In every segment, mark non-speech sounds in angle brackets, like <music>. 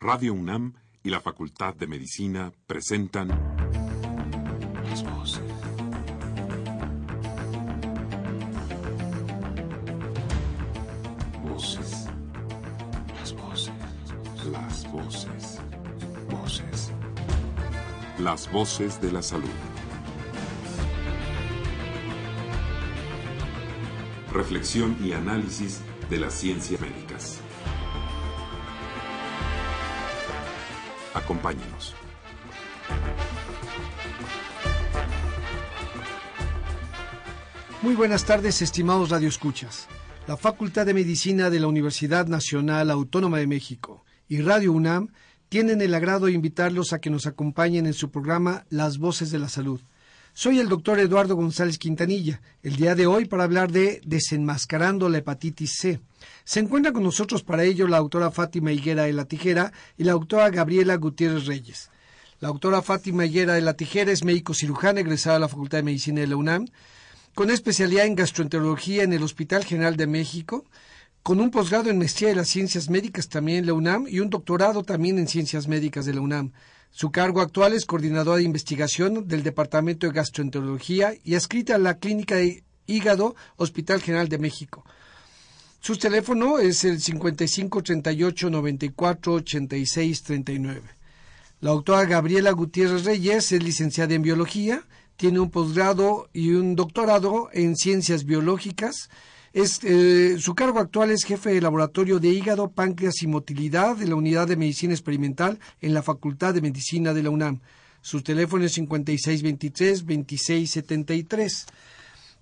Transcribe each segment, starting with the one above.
Radio UNAM y la Facultad de Medicina presentan Las voces. Voces. Las voces. Las voces. Voces. Las voces de la salud. Reflexión y análisis de las ciencias médicas. Acompáñenos. Muy buenas tardes, estimados radioescuchas. La Facultad de Medicina de la Universidad Nacional Autónoma de México y Radio UNAM tienen el agrado de invitarlos a que nos acompañen en su programa Las Voces de la Salud. Soy el doctor Eduardo González Quintanilla, el día de hoy para hablar de desenmascarando la hepatitis C. Se encuentra con nosotros para ello la doctora Fátima Higuera de la Tijera y la doctora Gabriela Gutiérrez Reyes. La doctora Fátima Higuera de la Tijera es médico cirujana egresada de la Facultad de Medicina de la UNAM, con especialidad en gastroenterología en el Hospital General de México, con un posgrado en maestría de las ciencias médicas también en la UNAM y un doctorado también en ciencias médicas de la UNAM. Su cargo actual es coordinadora de investigación del Departamento de Gastroenterología y adscrita a la Clínica de Hígado Hospital General de México. Su teléfono es el 55 38 94 86 39. La doctora Gabriela Gutiérrez Reyes es licenciada en biología, tiene un posgrado y un doctorado en ciencias biológicas. Eh, su cargo actual es jefe de laboratorio de hígado, páncreas y motilidad de la Unidad de Medicina Experimental en la Facultad de Medicina de la UNAM. Su teléfono es 5623-2673.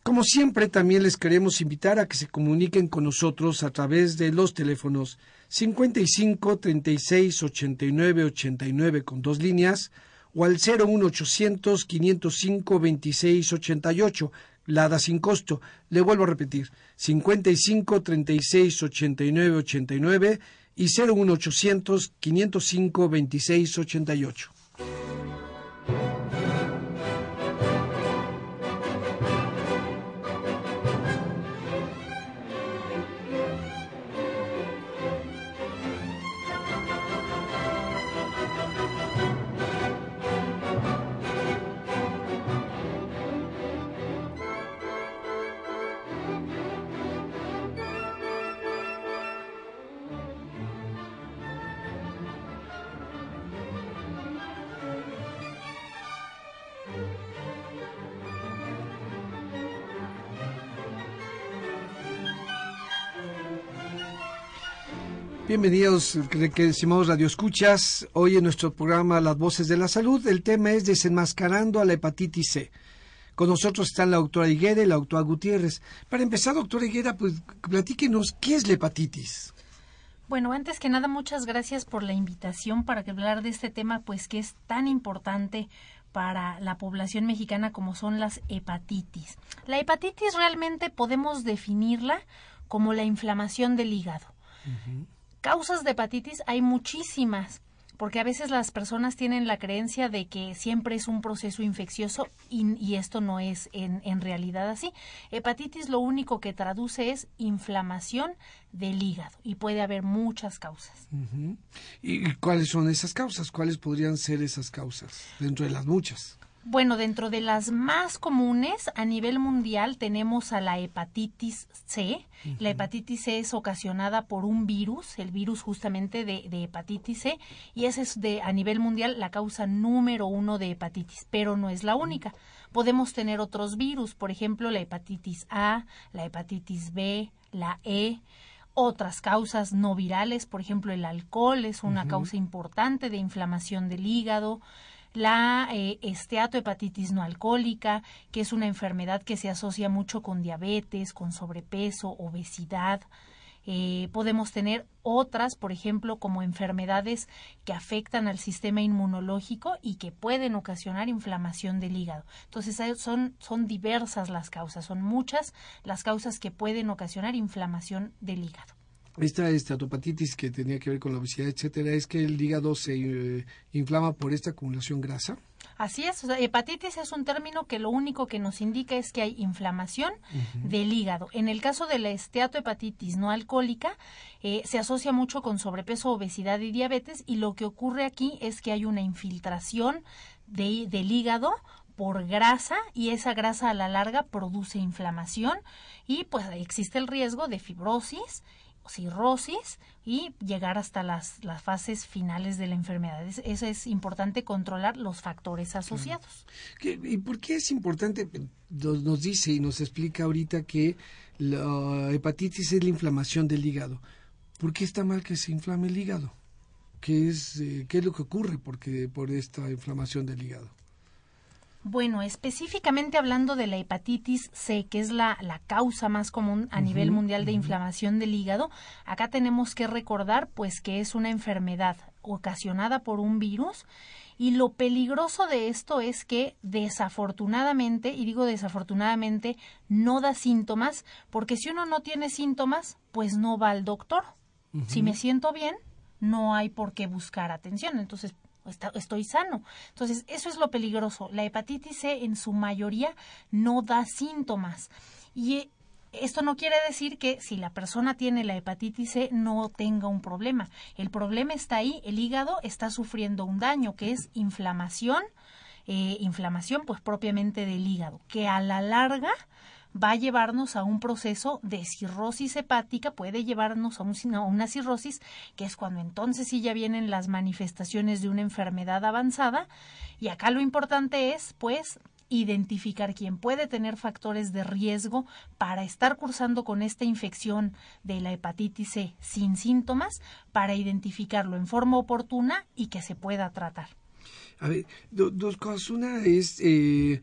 Como siempre, también les queremos invitar a que se comuniquen con nosotros a través de los teléfonos 55 36 89 89 con dos líneas o al 01800 505 26 88 Lada sin costo. Le vuelvo a repetir, 55 36 89 89 y 01800 505 26 88. Bienvenidos, estimados radioescuchas. Hoy en nuestro programa Las Voces de la Salud, el tema es desenmascarando a la hepatitis C. Con nosotros están la doctora Higuera y la doctora Gutiérrez. Para empezar, doctora Higuera, pues platíquenos, ¿qué es la hepatitis? Bueno, antes que nada, muchas gracias por la invitación para hablar de este tema, pues que es tan importante para la población mexicana como son las hepatitis. La hepatitis realmente podemos definirla como la inflamación del hígado. Causas de hepatitis hay muchísimas, porque a veces las personas tienen la creencia de que siempre es un proceso infeccioso y, esto no es en, realidad así. Hepatitis lo único que traduce es inflamación del hígado y puede haber muchas causas. ¿Y cuáles son esas causas? ¿Cuáles podrían ser esas causas dentro de las muchas? Bueno, dentro de las más comunes a nivel mundial tenemos a la hepatitis C. La hepatitis C es ocasionada por un virus, el virus justamente de, hepatitis C, y esa es de a nivel mundial la causa número uno de hepatitis, pero no es la única. Podemos tener otros virus, por ejemplo, la hepatitis A, la hepatitis B, la E otras causas no virales, por ejemplo, el alcohol es una causa importante de inflamación del hígado, la eh, esteatohepatitis no alcohólica, que es una enfermedad que se asocia mucho con diabetes, con sobrepeso, obesidad. Eh, podemos tener otras, por ejemplo, como enfermedades que afectan al sistema inmunológico y que pueden ocasionar inflamación del hígado. Entonces, son, son diversas las causas, son muchas las causas que pueden ocasionar inflamación del hígado esta estatopatitis que tenía que ver con la obesidad, etcétera, es que el hígado se eh, inflama por esta acumulación grasa. Así es, hepatitis es un término que lo único que nos indica es que hay inflamación del hígado. En el caso de la esteatohepatitis no alcohólica, eh, se asocia mucho con sobrepeso, obesidad y diabetes y lo que ocurre aquí es que hay una infiltración del hígado por grasa y esa grasa a la larga produce inflamación y pues existe el riesgo de fibrosis cirrosis y llegar hasta las, las fases finales de la enfermedad. eso es importante controlar los factores asociados. ¿Y por qué es importante? Nos, dice y nos explica ahorita que la hepatitis es la inflamación del hígado. ¿Por qué está mal que se inflame el hígado? ¿Qué es, eh, qué es lo que ocurre porque, por esta inflamación del hígado? Bueno, específicamente hablando de la hepatitis C, que es la, la causa más común a nivel mundial de inflamación del hígado, acá tenemos que recordar pues que es una enfermedad ocasionada por un virus y lo peligroso de esto es que desafortunadamente, y digo desafortunadamente, no da síntomas, porque si uno no tiene síntomas, pues no va al doctor. Si me siento bien, no hay por qué buscar atención. Entonces, estoy sano. Entonces, eso es lo peligroso. La hepatitis C en su mayoría no da síntomas. Y eh, esto no quiere decir que si la persona tiene la hepatitis C no tenga un problema. El problema está ahí, el hígado está sufriendo un daño que es inflamación, eh, inflamación pues propiamente del hígado, que a la larga va a llevarnos a un proceso de cirrosis hepática, puede llevarnos a, una cirrosis, que es cuando entonces sí ya vienen las manifestaciones de una enfermedad avanzada. Y acá lo importante es, pues, identificar quién puede tener factores de riesgo para estar cursando con esta infección de la hepatitis C sin síntomas, para identificarlo en forma oportuna y que se pueda tratar. A ver, dos cosas. Una es eh,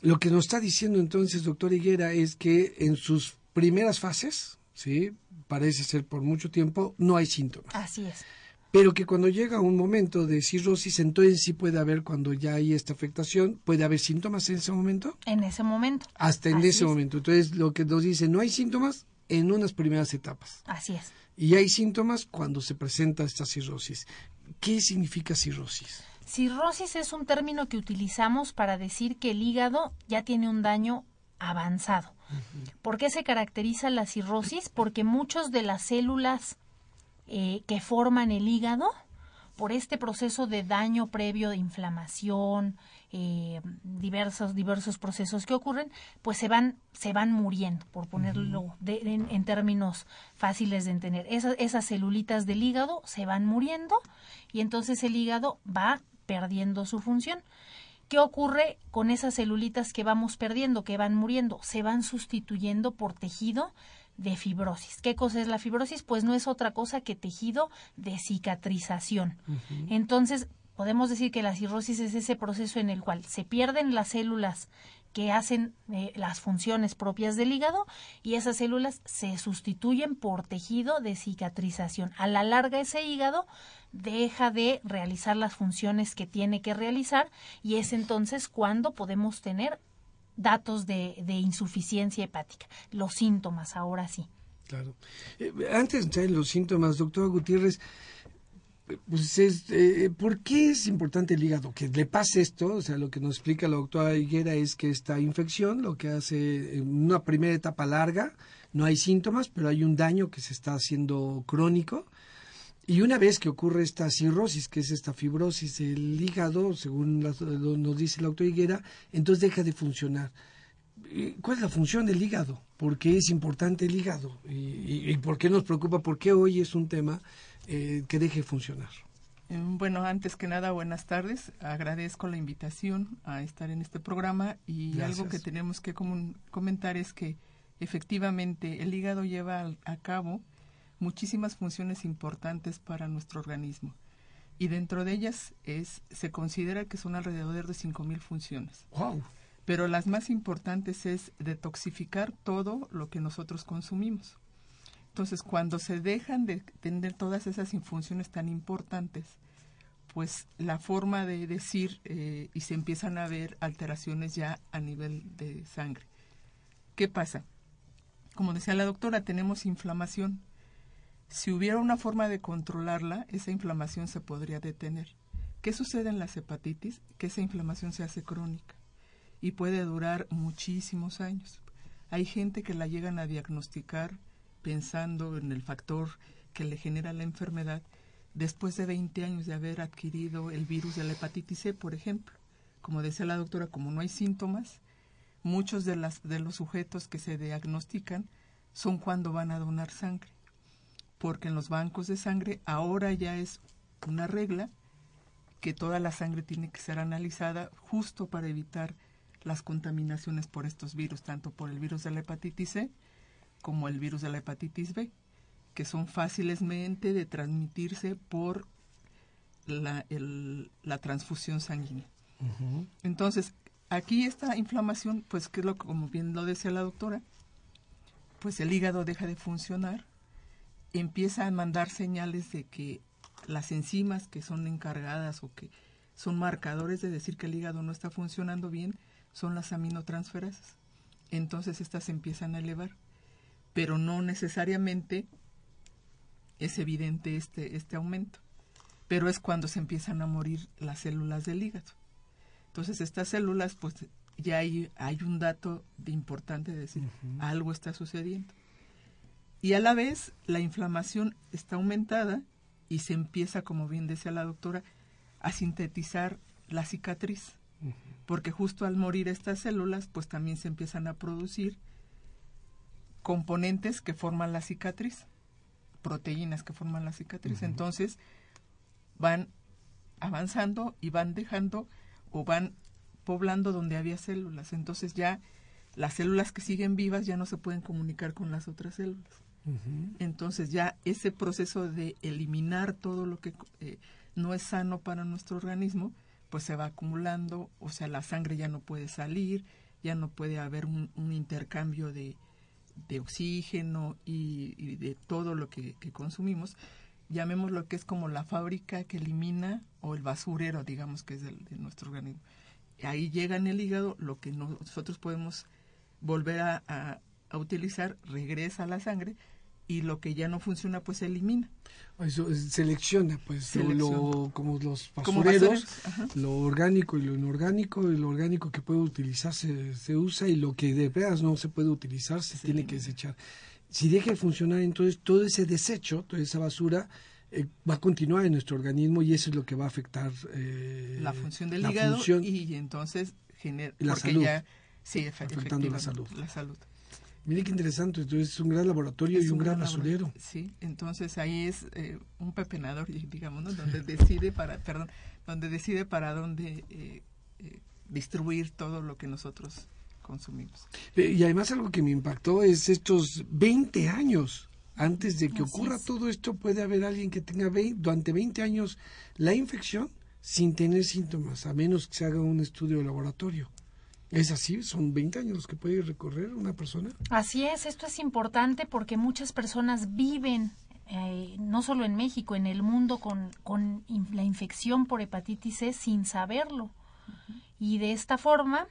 lo que nos está diciendo entonces, doctor Higuera, es que en sus primeras fases, ¿sí? parece ser por mucho tiempo, no hay síntomas. Así es. Pero que cuando llega un momento de cirrosis, entonces sí puede haber, cuando ya hay esta afectación, puede haber síntomas en ese momento. En ese momento. Hasta en ese momento. Entonces, lo que nos dice, no hay síntomas en unas primeras etapas. Así es. Y hay síntomas cuando se presenta esta cirrosis. ¿Qué significa cirrosis? Cirrosis es un término que utilizamos para decir que el hígado ya tiene un daño avanzado. ¿Por qué se caracteriza la cirrosis? Porque muchas de las células eh, que forman el hígado, por este proceso de daño previo de inflamación, eh, diversos, diversos procesos que ocurren, pues se van, se van muriendo, por ponerlo en, términos fáciles de entender. Esas, esas celulitas del hígado se van muriendo y entonces el hígado va perdiendo su función. ¿Qué ocurre con esas celulitas que vamos perdiendo, que van muriendo? Se van sustituyendo por tejido de fibrosis. ¿Qué cosa es la fibrosis? Pues no es otra cosa que tejido de cicatrización. Entonces, podemos decir que la cirrosis es ese proceso en el cual se pierden las células que hacen eh, las funciones propias del hígado y esas células se sustituyen por tejido de cicatrización. A la larga ese hígado deja de realizar las funciones que tiene que realizar y es entonces cuando podemos tener datos de, insuficiencia hepática, los síntomas ahora sí. Claro. Eh, antes de los síntomas, doctor Gutiérrez, pues es, eh, ¿por qué es importante el hígado? Que le pase esto, o sea, lo que nos explica la doctora Higuera es que esta infección lo que hace en una primera etapa larga, no hay síntomas, pero hay un daño que se está haciendo crónico. Y una vez que ocurre esta cirrosis, que es esta fibrosis del hígado, según nos dice la doctora Higuera, entonces deja de funcionar. ¿Cuál es la función del hígado? ¿Por qué es importante el hígado? ¿Y, y por qué nos preocupa? ¿Por qué hoy es un tema eh, que deje funcionar. Eh, bueno, antes que nada, buenas tardes. Agradezco la invitación a estar en este programa y algo que tenemos que comentar es que efectivamente el hígado lleva a cabo muchísimas funciones importantes para nuestro organismo y dentro de ellas es se considera que son alrededor de 5.000 funciones. Wow. Pero las más importantes es detoxificar todo lo que nosotros consumimos. Entonces, cuando se dejan de tener todas esas funciones tan importantes, pues la forma de decir eh, y se empiezan a ver alteraciones ya a nivel de sangre. ¿Qué pasa? Como decía la doctora, tenemos inflamación. Si hubiera una forma de controlarla, esa inflamación se podría detener. ¿Qué sucede en las hepatitis? Que esa inflamación se hace crónica y puede durar muchísimos años. Hay gente que la llegan a diagnosticar pensando en el factor que le genera la enfermedad después de 20 años de haber adquirido el virus de la hepatitis C, por ejemplo. Como decía la doctora, como no hay síntomas, muchos de, las, de los sujetos que se diagnostican son cuando van a donar sangre. Porque en los bancos de sangre ahora ya es una regla que toda la sangre tiene que ser analizada justo para evitar las contaminaciones por estos virus, tanto por el virus de la hepatitis C como el virus de la hepatitis B, que son fácilmente de transmitirse por la, la transfusión sanguínea. Entonces, aquí esta inflamación, pues que es lo como bien lo decía la doctora, pues el hígado deja de funcionar, empieza a mandar señales de que las enzimas que son encargadas o que son marcadores de decir que el hígado no está funcionando bien son las aminotransferasas. Entonces estas se empiezan a elevar, pero no necesariamente es evidente este, este aumento, pero es cuando se empiezan a morir las células del hígado. Entonces estas células, pues ya hay, hay un dato de importante de decir, algo está sucediendo. Y a la vez la inflamación está aumentada y se empieza, como bien decía la doctora, a sintetizar la cicatriz. Porque justo al morir estas células, pues también se empiezan a producir componentes que forman la cicatriz, proteínas que forman la cicatriz. Entonces van avanzando y van dejando o van poblando donde había células. Entonces ya las células que siguen vivas ya no se pueden comunicar con las otras células. Entonces ya ese proceso de eliminar todo lo que eh, no es sano para nuestro organismo, pues se va acumulando, o sea, la sangre ya no puede salir, ya no puede haber un, intercambio de, de oxígeno y, de todo lo que, consumimos. Llamemos lo que es como la fábrica que elimina o el basurero, digamos que es de, nuestro organismo. Ahí llega en el hígado lo que nosotros podemos volver a utilizar, regresa a la sangre y lo que ya no funciona pues se elimina. Eso selecciona pues Lo, como los basureros, lo orgánico y lo inorgánico, y lo orgánico que puede utilizarse se usa y lo que de veras no se puede utilizar se tiene que desechar. Si deja de funcionar entonces todo ese desecho, toda esa basura eh, va a continuar en nuestro organismo y eso es lo que va a afectar eh, la función del hígado y entonces genera la salud, ya, sí, afectando la salud. La salud. Mire qué interesante, entonces es un gran laboratorio y un, gran basurero. Sí, entonces ahí es eh, un pepenador, digamos, ¿no? donde decide para, perdón, donde decide para dónde eh, eh, distribuir todo lo que nosotros consumimos. Y además algo que me impactó es estos 20 años antes de que ocurra todo esto, puede haber alguien que tenga durante 20 años la infección sin tener síntomas, a menos que se haga un estudio de laboratorio. ¿Es así? ¿Son 20 años los que puede recorrer una persona? Así es, esto es importante porque muchas personas viven, eh, no solo en México, en el mundo, con, con la infección por hepatitis C sin saberlo. Y de esta forma,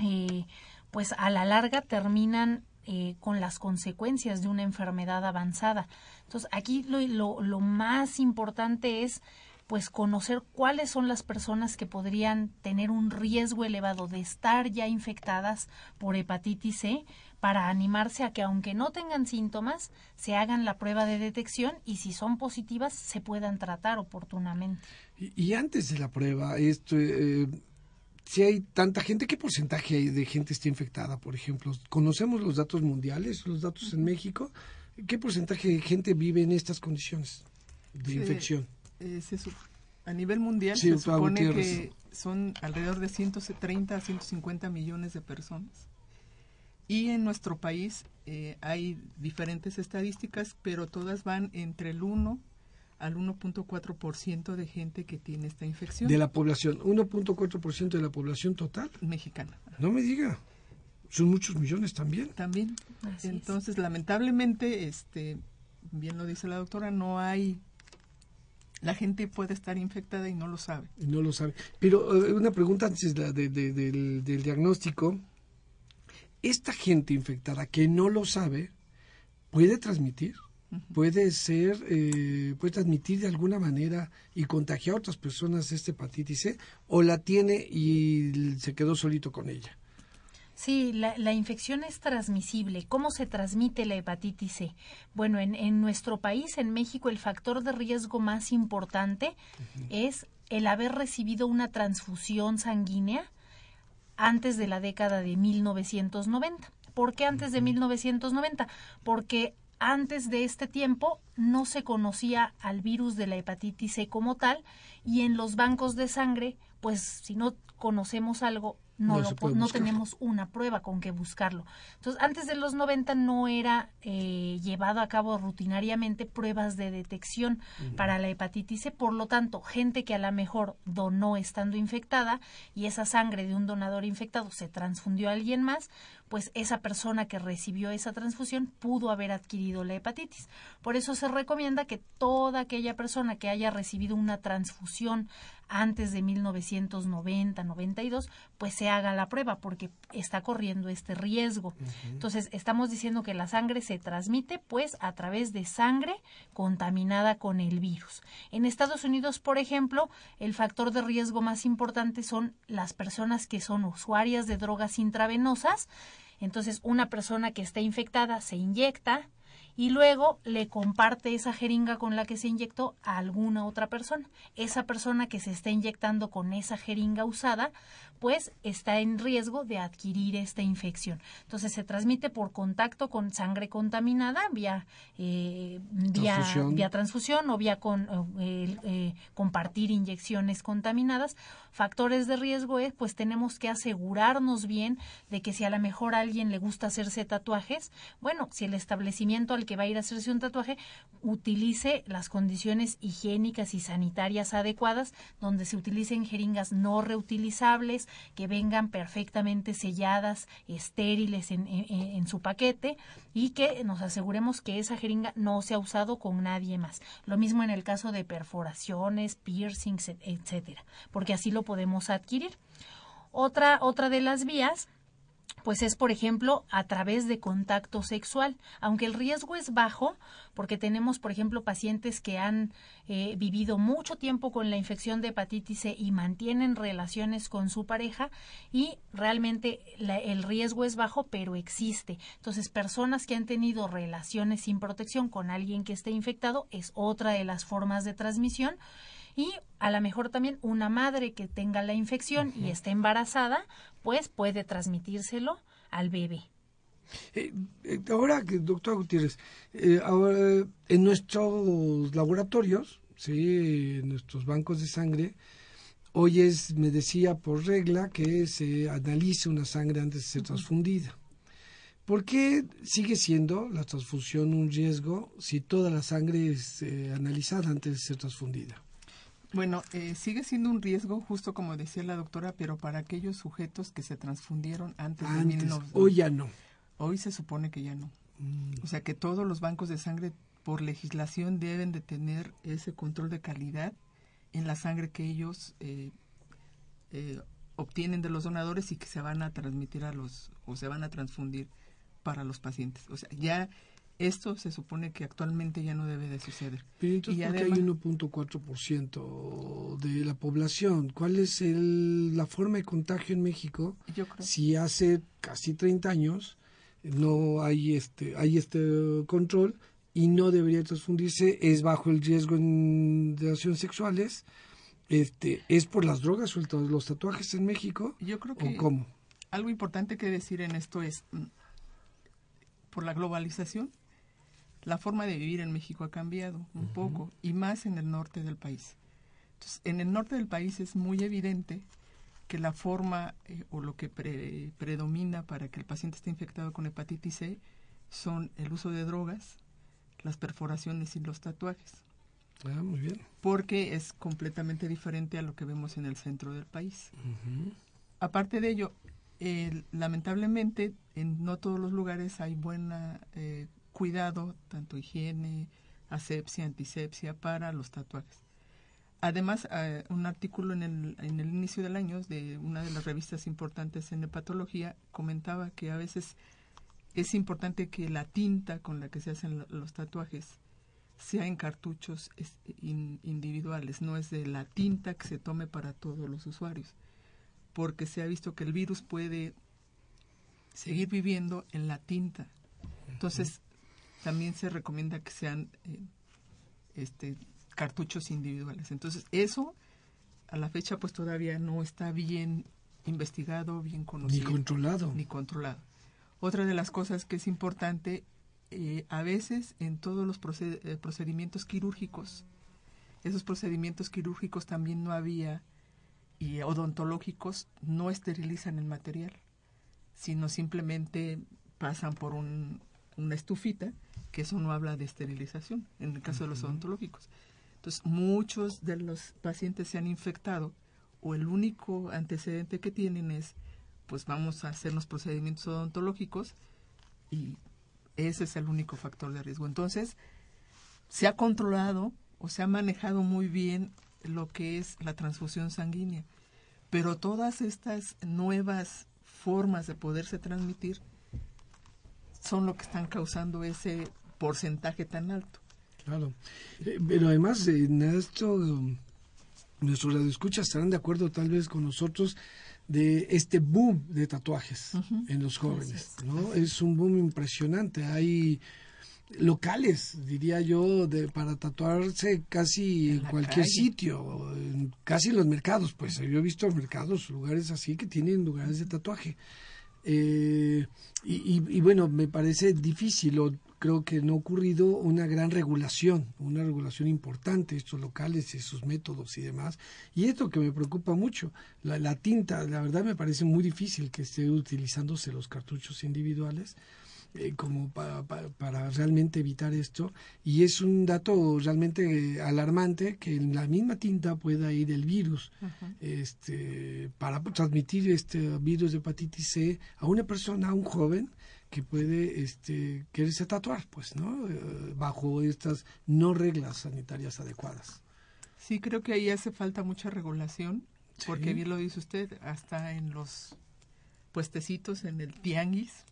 eh, pues a la larga terminan eh, con las consecuencias de una enfermedad avanzada. Entonces, aquí lo, lo, lo más importante es pues conocer cuáles son las personas que podrían tener un riesgo elevado de estar ya infectadas por hepatitis C para animarse a que aunque no tengan síntomas, se hagan la prueba de detección y si son positivas se puedan tratar oportunamente. Y, antes de la prueba, esto, eh, si hay tanta gente, ¿qué porcentaje hay de gente está infectada, por ejemplo? ¿Conocemos los datos mundiales, los datos en México? ¿Qué porcentaje de gente vive en estas condiciones de infección? Eh, a nivel mundial se supone que son alrededor de 130 a 150 millones de personas. Y en nuestro país eh, hay diferentes estadísticas, pero todas van entre el 1 al 1.4% de gente que tiene esta infección. De la población, 1.4% de la población total. Mexicana. No me diga. Son muchos millones también. También. Entonces, lamentablemente, este, bien lo dice la doctora, no hay la gente puede estar infectada y no lo sabe. Y no lo sabe. Pero eh, una pregunta antes de, del, diagnóstico. ¿Esta gente infectada que no lo sabe puede transmitir? puede ser, eh, puede transmitir de alguna manera y contagiar a otras personas esta hepatitis C o la tiene y se quedó solito con ella. Sí, la, la, infección es transmisible. ¿Cómo se transmite la hepatitis C? Bueno, en, en nuestro país, en México, el factor de riesgo más importante es el haber recibido una transfusión sanguínea antes de la década de 1990. ¿Por qué antes de 1990? Porque antes de este tiempo no se conocía al virus de la hepatitis C como tal y en los bancos de sangre, pues si no conocemos algo, no, no, tenemos una prueba con que buscarlo. Entonces, antes de los 90 no era eh, llevado a cabo rutinariamente pruebas de detección para la hepatitis C, por lo tanto, gente que a lo mejor donó estando infectada y esa sangre de un donador infectado se transfundió a alguien más, pues esa persona que recibió esa transfusión pudo haber adquirido la hepatitis. Por eso se recomienda que toda aquella persona que haya recibido una transfusión antes de 1990-92, pues se haga la prueba porque está corriendo este riesgo. Entonces, estamos diciendo que la sangre se transmite pues a través de sangre contaminada con el virus. En Estados Unidos, por ejemplo, el factor de riesgo más importante son las personas que son usuarias de drogas intravenosas. Entonces, una persona que está infectada se inyecta, y luego le comparte esa jeringa con la que se inyectó a alguna otra persona. Esa persona que se está inyectando con esa jeringa usada, pues está en riesgo de adquirir esta infección. Entonces se transmite por contacto con sangre contaminada vía eh, vía, transfusión. vía transfusión o vía con eh, eh, compartir inyecciones contaminadas. Factores de riesgo es pues tenemos que asegurarnos bien de que si a lo mejor a alguien le gusta hacerse tatuajes, bueno, si el establecimiento al que va a ir a hacerse un tatuaje utilice las condiciones higiénicas y sanitarias adecuadas, donde se utilicen jeringas no reutilizables, que vengan perfectamente selladas, estériles en, en su paquete y que nos aseguremos que esa jeringa no se ha usado con nadie más. Lo mismo en el caso de perforaciones, piercings, etcétera, porque así lo podemos adquirir. Otra, otra de las vías pues es, por ejemplo, a través de contacto sexual, aunque el riesgo es bajo, porque tenemos, por ejemplo, pacientes que han eh, vivido mucho tiempo con la infección de hepatitis C y mantienen relaciones con su pareja y realmente el riesgo es bajo, pero existe. Entonces, personas que han tenido relaciones sin protección con alguien que esté infectado es otra de las formas de transmisión y a lo mejor también una madre que tenga la infección y esté embarazada, pues puede transmitírselo al bebé. Eh, eh, ahora, doctor Gutiérrez, eh, ahora, en nuestros laboratorios, sí, en nuestros bancos de sangre, hoy es, me decía por regla que se analice una sangre antes de ser transfundida. ¿Por qué sigue siendo la transfusión un riesgo si toda la sangre es analizada antes de ser transfundida? Bueno, eh, sigue siendo un riesgo, justo como decía la doctora, pero para aquellos sujetos que se transfundieron antes, de 1900. Hoy ya no. Hoy se supone que ya no. Mm. O sea que todos los bancos de sangre, por legislación, deben de tener ese control de calidad en la sangre que ellos eh, eh, obtienen de los donadores y que se van a transmitir a los, o se van a transfundir para los pacientes. O sea, ya esto se supone que actualmente ya no debe de suceder. Pero entonces, y hay 1.4% de la población? ¿Cuál es el, la forma de contagio en México? Yo creo. Si hace casi 30 años no hay este, hay este control y no debería transfundirse, es bajo el riesgo en relaciones sexuales, este, ¿es por las drogas o los tatuajes en México? Yo creo que cómo? algo importante que decir en esto es, mm, por la globalización, la forma de vivir en México ha cambiado un poco y más en el norte del país. Entonces, en el norte del país es muy evidente que la forma eh, o lo que predomina para que el paciente esté infectado con hepatitis C son el uso de drogas, las perforaciones y los tatuajes. Ah, muy bien. Porque es completamente diferente a lo que vemos en el centro del país. Aparte de ello, lamentablemente en no todos los lugares hay buena eh, cuidado, tanto higiene, asepsia, antisepsia para los tatuajes. Además, eh, un artículo en el, en el inicio del año de una de las revistas importantes en hepatología comentaba que a veces es importante que la tinta con la que se hacen los tatuajes sea en cartuchos individuales, no es de la tinta que se tome para todos los usuarios, porque se ha visto que el virus puede seguir viviendo en la tinta. Entonces, también se recomienda que sean eh, este, cartuchos individuales. Entonces, eso a la fecha pues todavía no está bien investigado, bien conocido. Ni controlado. Ni controlado. Otra de las cosas que es importante, eh, a veces en todos los eh, procedimientos quirúrgicos, esos procedimientos quirúrgicos también no había, y odontológicos no esterilizan el material, sino simplemente pasan por un, una estufita, que eso no habla de esterilización, en el caso de los odontológicos. Entonces, muchos de los pacientes se han infectado o el único antecedente que tienen es, pues vamos a hacer los procedimientos odontológicos y ese es el único factor de riesgo. Entonces, se ha controlado o se ha manejado muy bien lo que es la transfusión sanguínea, pero todas estas nuevas formas de poderse transmitir son lo que están causando ese porcentaje tan alto. Claro. Eh, pero además, en esto, nuestros radioescuchas estarán de acuerdo tal vez con nosotros de este boom de tatuajes en los jóvenes, ¿no? Es un boom impresionante. Hay locales, diría yo, de, para tatuarse casi en, cualquier sitio, en, casi en los mercados, pues yo he visto mercados, lugares así que tienen lugares de tatuaje. Eh, y, bueno, me parece difícil, o creo que no ha ocurrido una gran regulación, una regulación importante, estos locales y sus métodos y demás. Y esto que me preocupa mucho, la, la tinta, la verdad me parece muy difícil que esté utilizándose los cartuchos individuales eh, como para realmente evitar esto. Y es un dato realmente alarmante que en la misma tinta pueda ir el virus este, para transmitir este virus de hepatitis C a una persona, a un joven que puede este, quererse tatuar, pues, ¿no? Eh, bajo estas no reglas sanitarias adecuadas. Sí, creo que ahí hace falta mucha regulación, porque bien lo dice usted, hasta en los puestecitos en el tianguis,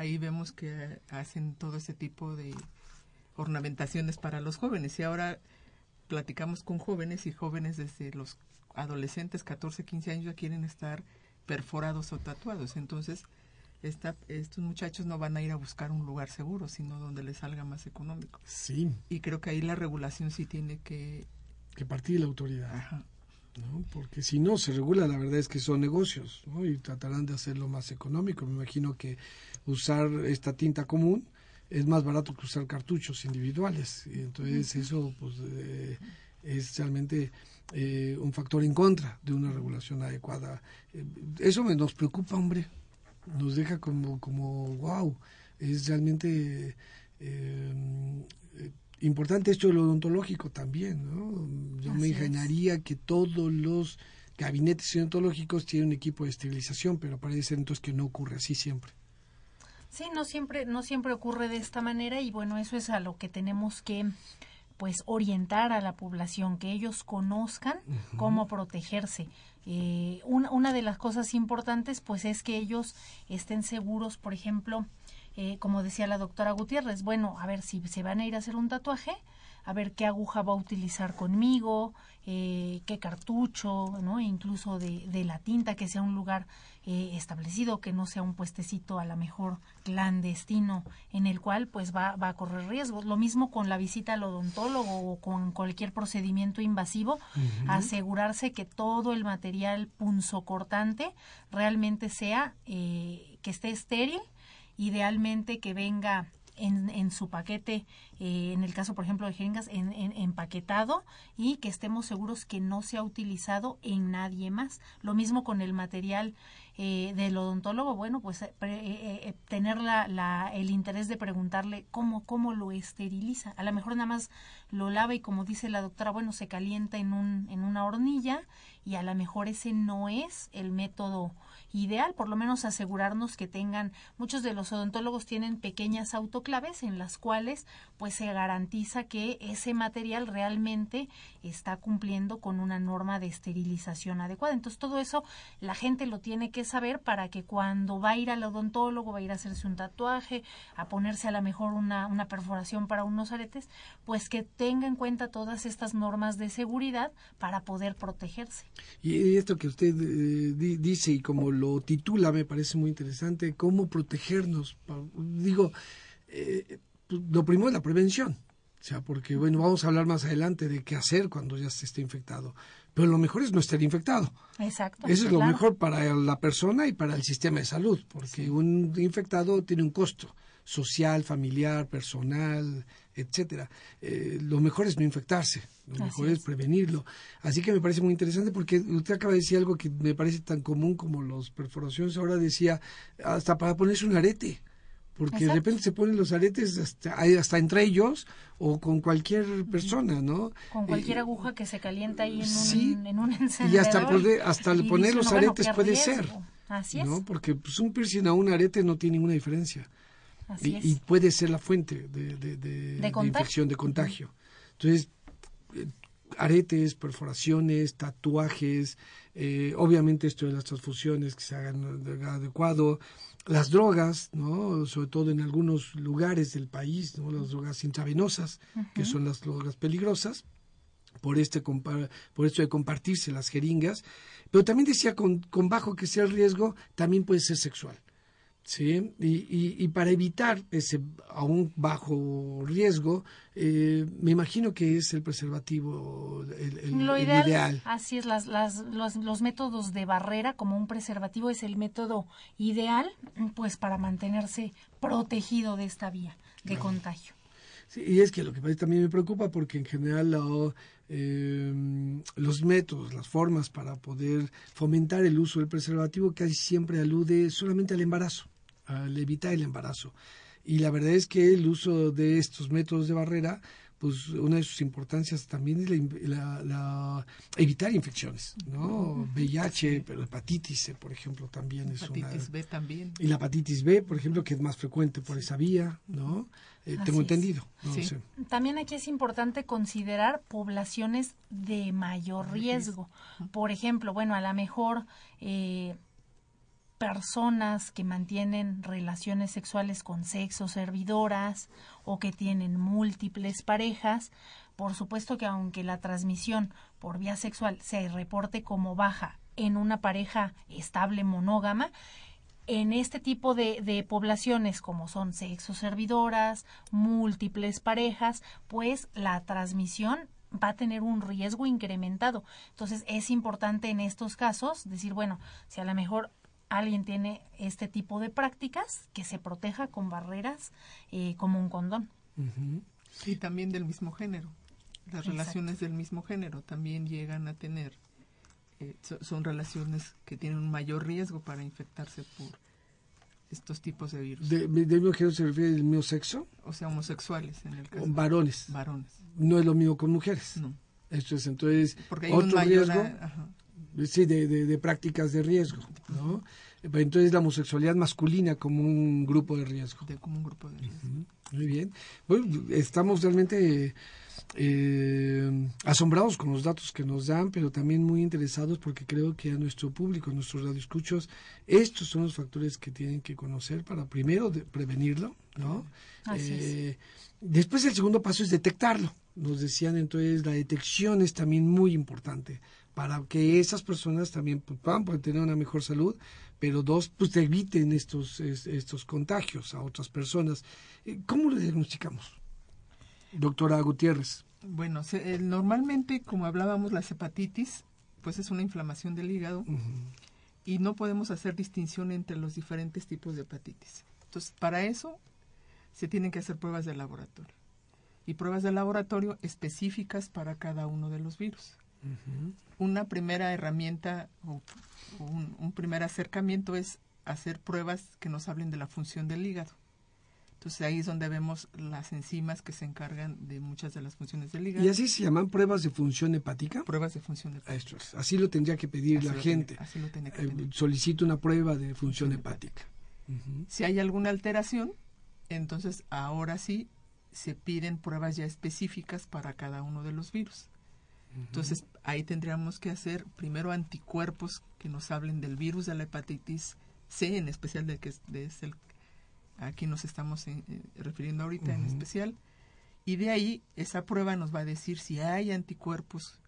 ahí vemos que hacen todo ese tipo de ornamentaciones para los jóvenes. Y ahora platicamos con jóvenes y jóvenes desde los adolescentes, 14, 15 años, ya quieren estar perforados o tatuados. Entonces, esta, estos muchachos no van a ir a buscar un lugar seguro, sino donde les salga más económico. Sí. Y creo que ahí la regulación sí tiene que... Que partir de la autoridad. Ajá. ¿No? Porque si no se regula, la verdad es que son negocios, ¿no? Y tratarán de hacerlo más económico. Me imagino que usar esta tinta común es más barato que usar cartuchos individuales. Y entonces eso pues eh, es realmente eh, un factor en contra de una regulación adecuada. Eh, eso me, nos preocupa, hombre. Nos deja como, como wow, es realmente importante esto de lo odontológico también, ¿no? Yo me imaginaría que todos los gabinetes odontológicos tienen un equipo de esterilización, pero parece entonces que no ocurre así siempre. Sí, no siempre, no siempre ocurre de esta manera y bueno, eso es a lo que tenemos que pues orientar a la población, que ellos conozcan cómo protegerse. Eh, una, una de las cosas importantes pues es que ellos estén seguros, por ejemplo, eh, como decía la doctora Gutiérrez, bueno, a ver si se van a ir a hacer un tatuaje, a ver qué aguja va a utilizar conmigo, eh, qué cartucho, ¿no? Incluso de, de, la tinta, que sea un lugar eh, establecido, que no sea un puestecito a lo mejor clandestino en el cual pues va, va a correr riesgos. Lo mismo con la visita al odontólogo o con cualquier procedimiento invasivo, asegurarse que todo el material punzocortante realmente sea, que esté estéril, idealmente que venga en, en, su paquete, eh, en el caso, por ejemplo, de jeringas, en, empaquetado y que estemos seguros que no se ha utilizado en nadie más. Lo mismo con el material eh, del odontólogo, bueno, pues eh, tener la, la, el interés de preguntarle cómo, cómo lo esteriliza. A lo mejor nada más lo lava y como dice la doctora, bueno, se calienta en, un, en una hornilla y a lo mejor ese no es el método ideal, por lo menos asegurarnos que tengan, muchos de los odontólogos tienen pequeñas autoclaves en las cuales pues se garantiza que ese material realmente está cumpliendo con una norma de esterilización adecuada. Entonces todo eso la gente lo tiene que saber para que cuando va a ir al odontólogo, va a ir a hacerse un tatuaje, a ponerse a lo mejor una, una perforación para unos aretes, pues que tenga en cuenta todas estas normas de seguridad para poder protegerse. Y esto que usted eh, dice y como lo titula me parece muy interesante, cómo protegernos. Digo, eh, pues, lo primero es la prevención. O sea, porque, bueno, vamos a hablar más adelante de qué hacer cuando ya se esté infectado. Pero lo mejor es no estar infectado. Exacto. Eso es lo mejor para la persona y para el sistema de salud, porque un infectado tiene un costo social, familiar, personal, etcétera. Eh, lo mejor es no infectarse, lo mejor es. prevenirlo. Así que me parece muy interesante porque usted acaba de decir algo que me parece tan común como las perforaciones. Ahora decía, hasta para ponerse un arete porque de repente se ponen los aretes hasta, hasta entre ellos o con cualquier persona, ¿no? Con cualquier eh, aguja que se calienta ahí en, un, en un encendedor. Y hasta, poder, hasta poner los aretes puede ser. Así es. ¿no? Porque pues, un piercing a un arete no tiene ninguna diferencia. Así y, es. y, puede ser la fuente de, de, de, infección, de contagio. Entonces, eh, aretes, perforaciones, tatuajes, eh, obviamente esto de las transfusiones que se hagan adecuado, las drogas, ¿no? sobre todo en algunos lugares del país, ¿no? las drogas intravenosas, que son las drogas peligrosas, por este por esto de compartirse las jeringas, pero también decía con, con bajo que sea el riesgo, también puede ser sexual. ¿Sí? Y, y, para evitar ese aún bajo riesgo, eh, me imagino que es el preservativo el, Lo ideal, Así es, las, las, los, los, métodos de barrera como un preservativo es el método ideal, pues para mantenerse protegido de esta vía de contagio. Sí, y es que lo que también me preocupa porque en general eh, los métodos, las formas para poder fomentar el uso del preservativo casi siempre alude solamente al embarazo al evitar el embarazo. Y la verdad es que el uso de estos métodos de barrera, pues una de sus importancias también es la, evitar infecciones, ¿no? VIH, pero hepatitis C, por ejemplo, también es una... Hepatitis B también. Y la hepatitis B, por ejemplo, que es más frecuente por esa vía, ¿no? Eh, tengo entendido. También aquí es importante considerar poblaciones de mayor riesgo. Por ejemplo, bueno, a lo mejor... Eh, personas que mantienen relaciones sexuales con sexo servidoras o que tienen múltiples parejas, por supuesto que aunque la transmisión por vía sexual se reporte como baja en una pareja estable monógama, en este tipo de, de, poblaciones como son sexo servidoras, múltiples parejas, pues la transmisión va a tener un riesgo incrementado. Entonces es importante en estos casos decir, bueno, si a lo mejor alguien tiene este tipo de prácticas, que se proteja con barreras eh, como un condón. Y también del mismo género. Las relaciones del mismo género también llegan a tener, eh, son relaciones que tienen un mayor riesgo para infectarse por estos tipos de virus. ¿De, mismo género se refiere al mismo sexo? O sea, homosexuales en el caso. Varones. Varones. No es lo mismo con mujeres. No. Esto es entonces Porque hay otro riesgo sí, de, de, prácticas de riesgo, ¿no? Entonces la homosexualidad masculina como un grupo de riesgo. como un grupo de riesgo. Muy bien. Bueno, estamos realmente eh, asombrados con los datos que nos dan, pero también muy interesados porque creo que a nuestro público, a nuestros radioescuchos, estos son los factores que tienen que conocer para primero prevenirlo, ¿no? Eh, después el segundo paso es detectarlo. Nos decían entonces la detección es también muy importante para que esas personas también pues, puedan tener una mejor salud, pero dos, pues eviten estos, estos contagios a otras personas. Eh, ¿Cómo lo diagnosticamos? Doctora Gutiérrez. Bueno, normalmente, como hablábamos, la hepatitis, pues es una inflamación del hígado y no podemos hacer distinción entre los diferentes tipos de hepatitis. Entonces, para eso se tienen que hacer pruebas de laboratorio y pruebas de laboratorio específicas para cada uno de los virus. Una primera herramienta o, un, primer acercamiento es hacer pruebas que nos hablen de la función del hígado. Entonces ahí es donde vemos las enzimas que se encargan de muchas de las funciones del hígado. ¿Y así se llaman pruebas de función hepática? Pruebas de función hepática. así lo tendría que pedir la gente. así lo que eh, solicito una prueba de función hepática. Si hay alguna alteración, entonces ahora sí se piden pruebas ya específicas para cada uno de los virus. Entonces, ahí tendríamos que hacer primero anticuerpos que nos hablen del virus de la hepatitis C, en especial de que es, el, aquí nos estamos eh, refiriendo ahorita en especial, y de ahí esa prueba nos va a decir si hay anticuerpos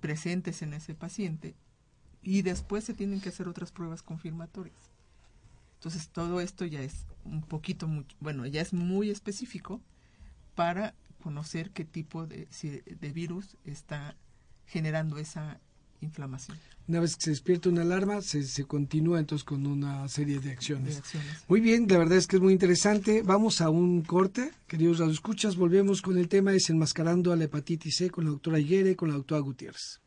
presentes en ese paciente y después se tienen que hacer otras pruebas confirmatorias. Entonces todo esto ya es un poquito, bueno, ya es muy específico para conocer qué tipo de, de virus está generando esa inflamación. Una vez que se despierta una alarma, se, se continúa entonces con una serie de acciones. Muy bien, la verdad es que es muy interesante. Vamos a un corte, queridos escuchas, volvemos con el tema desenmascarando a la hepatitis C con la doctora Higuere y con la doctora Gutiérrez.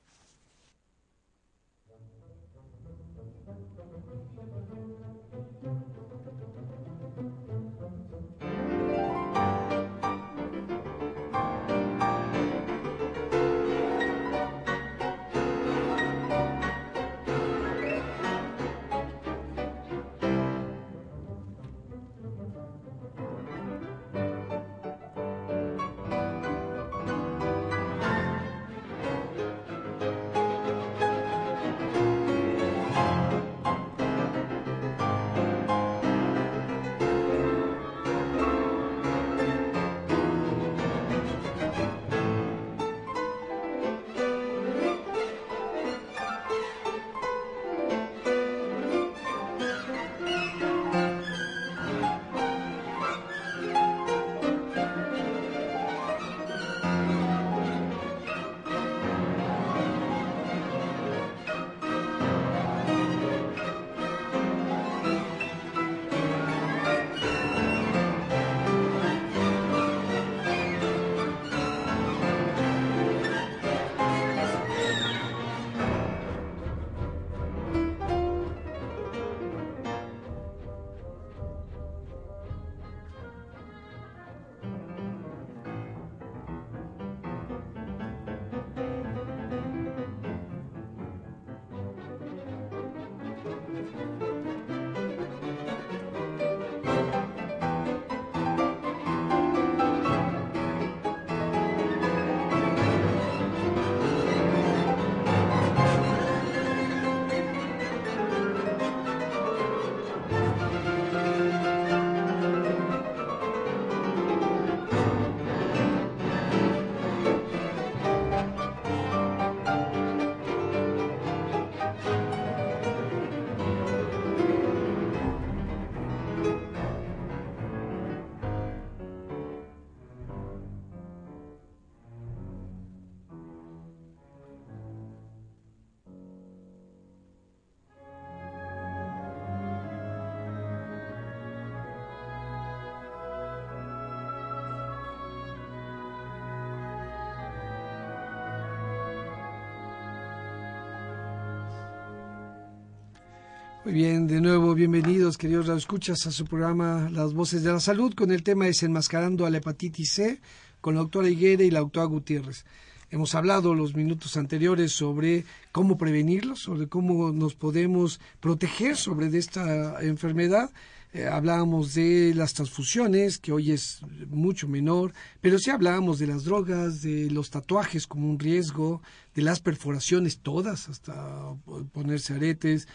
Muy bien, de nuevo, bienvenidos, queridos escuchas a su programa Las Voces de la Salud con el tema Desenmascarando a la hepatitis C con la doctora Higuera y la doctora Gutiérrez. Hemos hablado los minutos anteriores sobre cómo prevenirlo, sobre cómo nos podemos proteger sobre de esta enfermedad. Eh, hablábamos de las transfusiones, que hoy es mucho menor, pero sí hablábamos de las drogas, de los tatuajes como un riesgo, de las perforaciones todas, hasta ponerse aretes,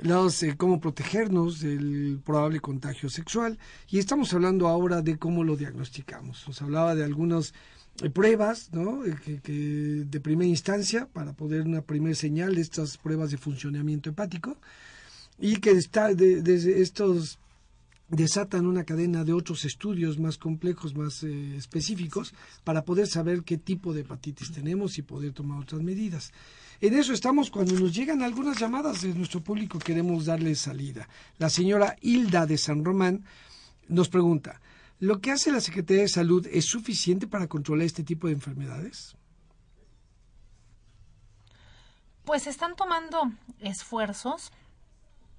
los, eh, cómo protegernos del probable contagio sexual y estamos hablando ahora de cómo lo diagnosticamos. Nos hablaba de algunas eh, pruebas ¿no? Eh, que, de primera instancia para poder una primera señal de estas pruebas de funcionamiento hepático y que está estos desatan una cadena de otros estudios más complejos, más específicos, para poder saber qué tipo de hepatitis tenemos y poder tomar otras medidas. En eso estamos cuando nos llegan algunas llamadas de nuestro público, queremos darle salida. La señora Hilda de San Román nos pregunta, ¿lo que hace la Secretaría de Salud es suficiente para controlar este tipo de enfermedades? Pues están tomando esfuerzos.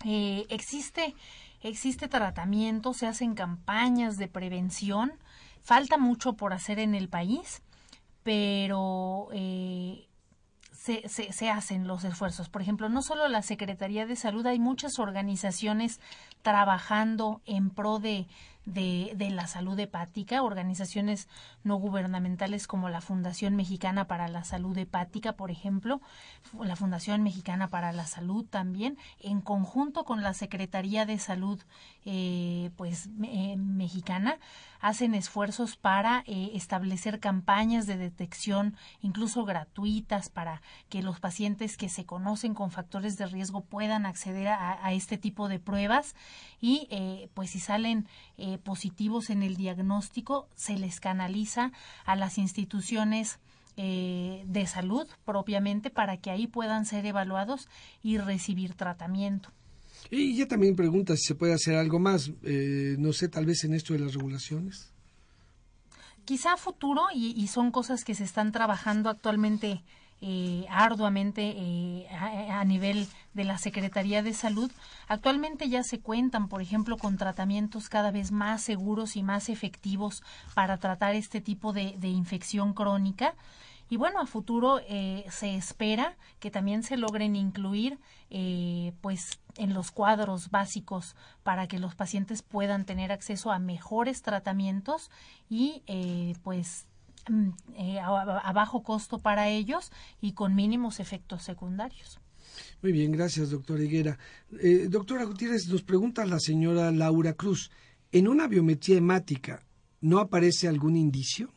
Eh, existe, existe tratamiento, se hacen campañas de prevención. Falta mucho por hacer en el país, pero eh, se, se, hacen los esfuerzos. Por ejemplo, no solo la Secretaría de Salud, hay muchas organizaciones trabajando en pro de, de, la salud hepática, organizaciones no gubernamentales como la Fundación Mexicana para la Salud Hepática, por ejemplo, la Fundación Mexicana para la Salud también, en conjunto con la Secretaría de Salud eh, pues eh, mexicana, hacen esfuerzos para eh, establecer campañas de detección, incluso gratuitas, para que los pacientes que se conocen con factores de riesgo puedan acceder a, a este tipo de pruebas. Y eh, pues si salen eh, positivos en el diagnóstico, se les canaliza a las instituciones eh, de salud propiamente para que ahí puedan ser evaluados y recibir tratamiento. Y ella también pregunta si se puede hacer algo más, eh, no sé, tal vez en esto de las regulaciones. Quizá a futuro, y, y son cosas que se están trabajando actualmente eh, arduamente eh, a, nivel de la Secretaría de Salud. Actualmente ya se cuentan, por ejemplo, con tratamientos cada vez más seguros y más efectivos para tratar este tipo de, de infección crónica. Y bueno, a futuro eh, se espera que también se logren incluir, eh, pues, en los cuadros básicos para que los pacientes puedan tener acceso a mejores tratamientos y, eh, pues, eh, a, a, bajo costo para ellos y con mínimos efectos secundarios. Muy bien, gracias, doctora Higuera. Eh, doctora Gutiérrez, nos pregunta la señora Laura Cruz, ¿en una biometría hemática no aparece algún indicio?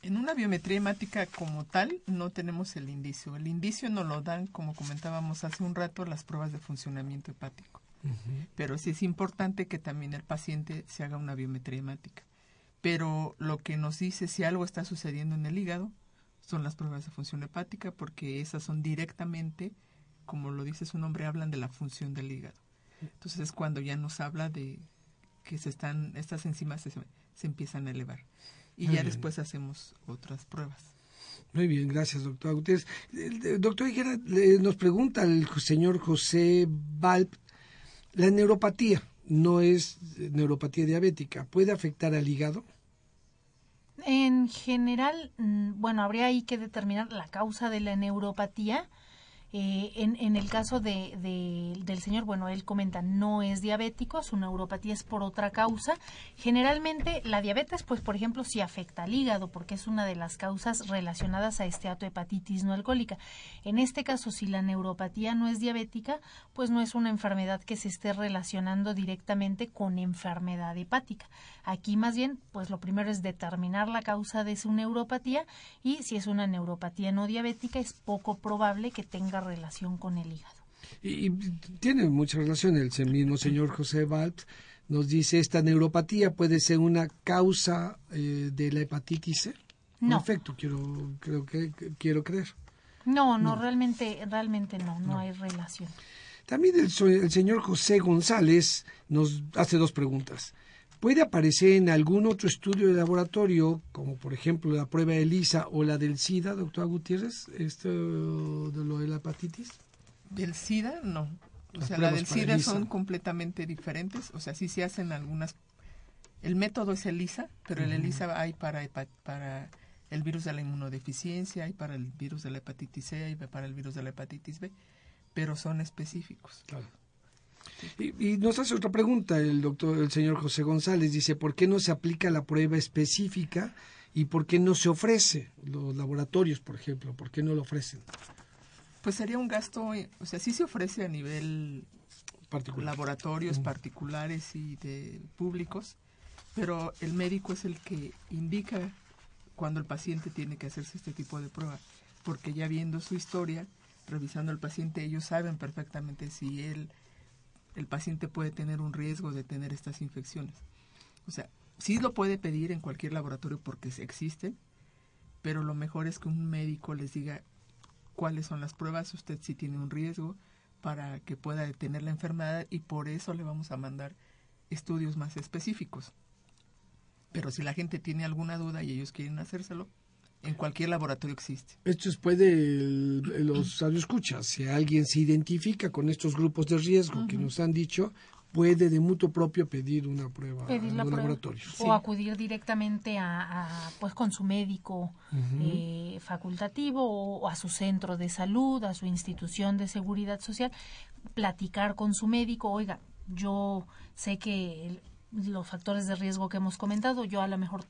En una biometría hemática como tal no tenemos el indicio. El indicio nos lo dan, como comentábamos hace un rato, las pruebas de funcionamiento hepático. Uh -huh. Pero sí es importante que también el paciente se haga una biometría hemática. Pero lo que nos dice si algo está sucediendo en el hígado son las pruebas de función hepática porque esas son directamente, como lo dice su nombre, hablan de la función del hígado. Entonces es cuando ya nos habla de que se están estas enzimas se, se empiezan a elevar y Muy ya bien. después hacemos otras pruebas. Muy bien, gracias, doctor Gutiérrez. Doctor Higuera, nos pregunta el señor José Valp, la neuropatía no es neuropatía diabética, ¿puede afectar al hígado? En general, mm, bueno, habría ahí que determinar la causa de la neuropatía eh, en, el caso de, de, del señor, bueno, él comenta, no es diabético, su neuropatía es por otra causa. Generalmente la diabetes, pues por ejemplo, sí afecta al hígado porque es una de las causas relacionadas a esteatohepatitis no alcohólica. En este caso, si la neuropatía no es diabética, pues no es una enfermedad que se esté relacionando directamente con enfermedad hepática. Aquí más bien, pues lo primero es determinar la causa de su neuropatía y si es una neuropatía no diabética, es poco probable que tenga relación con el hígado. Y, y tiene mucha relación. El mismo señor José Valp nos dice, ¿esta neuropatía puede ser una causa eh, de la hepatitis C? No. En efecto, quiero, creo que, quiero creer. No, no, no, realmente, realmente no, no, no, hay relación. También el, el señor José González nos hace dos preguntas. ¿Puede aparecer en algún otro estudio de laboratorio, como por ejemplo la prueba ELISA o la del SIDA, doctora Gutiérrez, esto de lo de la hepatitis? Del SIDA, no. O Las sea, la del SIDA ELISA. son completamente diferentes. O sea, sí se hacen algunas. El método es ELISA, pero uh -huh. el ELISA hay para, para el virus de la inmunodeficiencia, hay para el virus de la hepatitis C, hay para el virus de la hepatitis B, pero son específicos. Claro. Y, y, nos hace otra pregunta el doctor, el señor José González, dice, ¿por qué no se aplica la prueba específica y por qué no se ofrece? Los laboratorios, por ejemplo, ¿por qué no lo ofrecen? Pues sería un gasto, o sea, sí se ofrece a nivel Particular. laboratorios -huh. particulares y de públicos, pero el médico es el que indica cuando el paciente tiene que hacerse este tipo de prueba, porque ya viendo su historia, revisando al paciente, ellos saben perfectamente si él el paciente puede tener un riesgo de tener estas infecciones. O sea, sí lo puede pedir en cualquier laboratorio porque existen, pero lo mejor es que un médico les diga cuáles son las pruebas, usted sí tiene un riesgo para que pueda detener la enfermedad y por eso le vamos a mandar estudios más específicos. Pero si la gente tiene alguna duda y ellos quieren hacérselo, en cualquier laboratorio existe. Esto es puede el, los escuchas. Si alguien se identifica con estos grupos de riesgo uh -huh. que nos han dicho, puede de mutuo propio pedir una prueba pedir en la los prueba. laboratorios. O sí. acudir directamente a, a, pues con su médico uh -huh. eh, facultativo o, o, a su centro de salud, a su institución de seguridad social, platicar con su médico, oiga, yo sé que los factores de riesgo que hemos comentado. Yo a lo mejor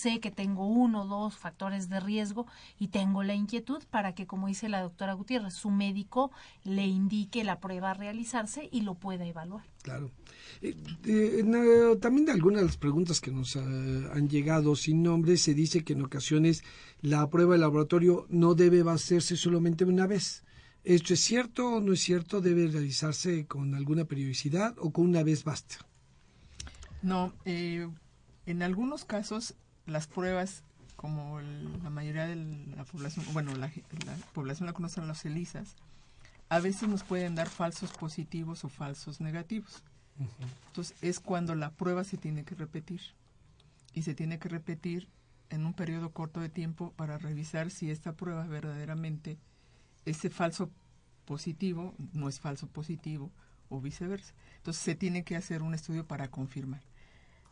sé que tengo uno o dos factores de riesgo y tengo la inquietud para que, como dice la doctora Gutiérrez, su médico le indique la prueba a realizarse y lo pueda evaluar. Claro. Eh, eh, también de algunas de las preguntas que nos eh, han llegado sin nombre, se dice que en ocasiones la prueba de laboratorio no debe hacerse solamente una vez. ¿Esto es cierto o no es cierto? ¿Debe realizarse con alguna periodicidad o con una vez basta? No, en algunos casos las pruebas, como la mayoría de la población, bueno, la, población la conocen los ELISAs, a veces nos pueden dar falsos positivos o falsos negativos. Entonces es cuando la prueba se tiene que repetir. Y se tiene que repetir en un periodo corto de tiempo para revisar si esta prueba verdaderamente, ese falso positivo no es falso positivo o viceversa. Entonces se tiene que hacer un estudio para confirmar.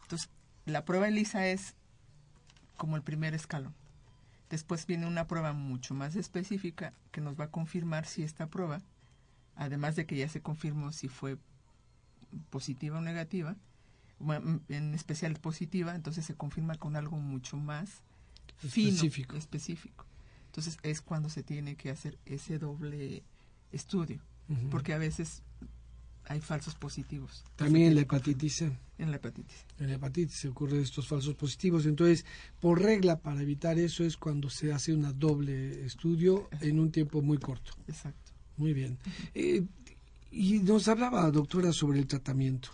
Entonces la prueba ELISA es como el primer escalón. Después viene una prueba mucho más específica que nos va a confirmar si esta prueba, además de que ya se confirmó si fue positiva o negativa, en especial positiva, entonces se confirma con algo mucho más específico. específico. Entonces es cuando se tiene que hacer ese doble estudio, porque a veces hay falsos positivos. También en la hepatitis C. En la hepatitis. En la hepatitis se ocurren estos falsos positivos. Entonces, por regla, para evitar eso es cuando se hace una doble estudio en un tiempo muy corto. Exacto. Muy bien. Eh, y nos hablaba, doctora, sobre el tratamiento.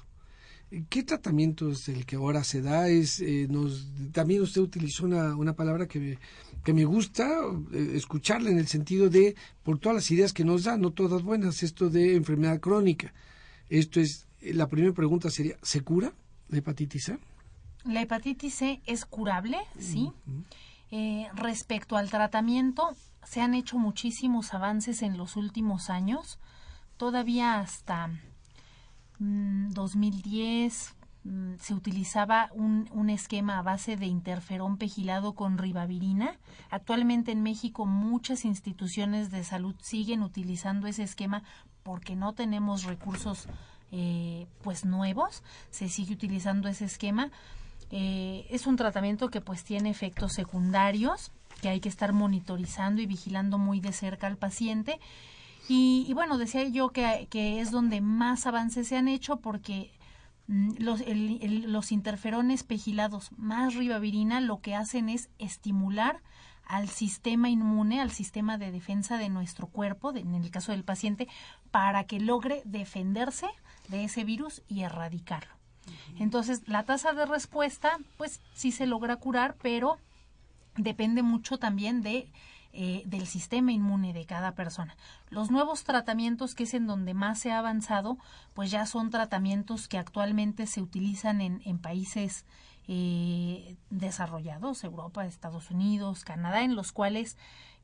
¿Qué tratamiento es el que ahora se da? Es, eh, nos, también usted utilizó una, una palabra que me, que me gusta eh, escucharla en el sentido de, por todas las ideas que nos da, no todas buenas, esto de enfermedad crónica. Esto es, la primera pregunta sería, ¿se cura la hepatitis C? La hepatitis C es curable, sí. Eh, respecto al tratamiento, se han hecho muchísimos avances en los últimos años. Todavía hasta 2010 mm, se utilizaba un, un, esquema a base de interferón pegilado con ribavirina. Actualmente en México muchas instituciones de salud siguen utilizando ese esquema porque no tenemos recursos eh, pues nuevos, se sigue utilizando ese esquema. Eh, es un tratamiento que pues tiene efectos secundarios que hay que estar monitorizando y vigilando muy de cerca al paciente. Y, bueno, decía yo que, que, es donde más avances se han hecho porque mm, los, los interferones pegilados más ribavirina lo que hacen es estimular al sistema inmune, al sistema de defensa de nuestro cuerpo, en el caso del paciente, para que logre defenderse de ese virus y erradicarlo. Entonces, la tasa de respuesta, pues sí se logra curar, pero depende mucho también de eh, del sistema inmune de cada persona. Los nuevos tratamientos, que es en donde más se ha avanzado, pues ya son tratamientos que actualmente se utilizan en, países eh, desarrollados, Europa, Estados Unidos, Canadá, en los cuales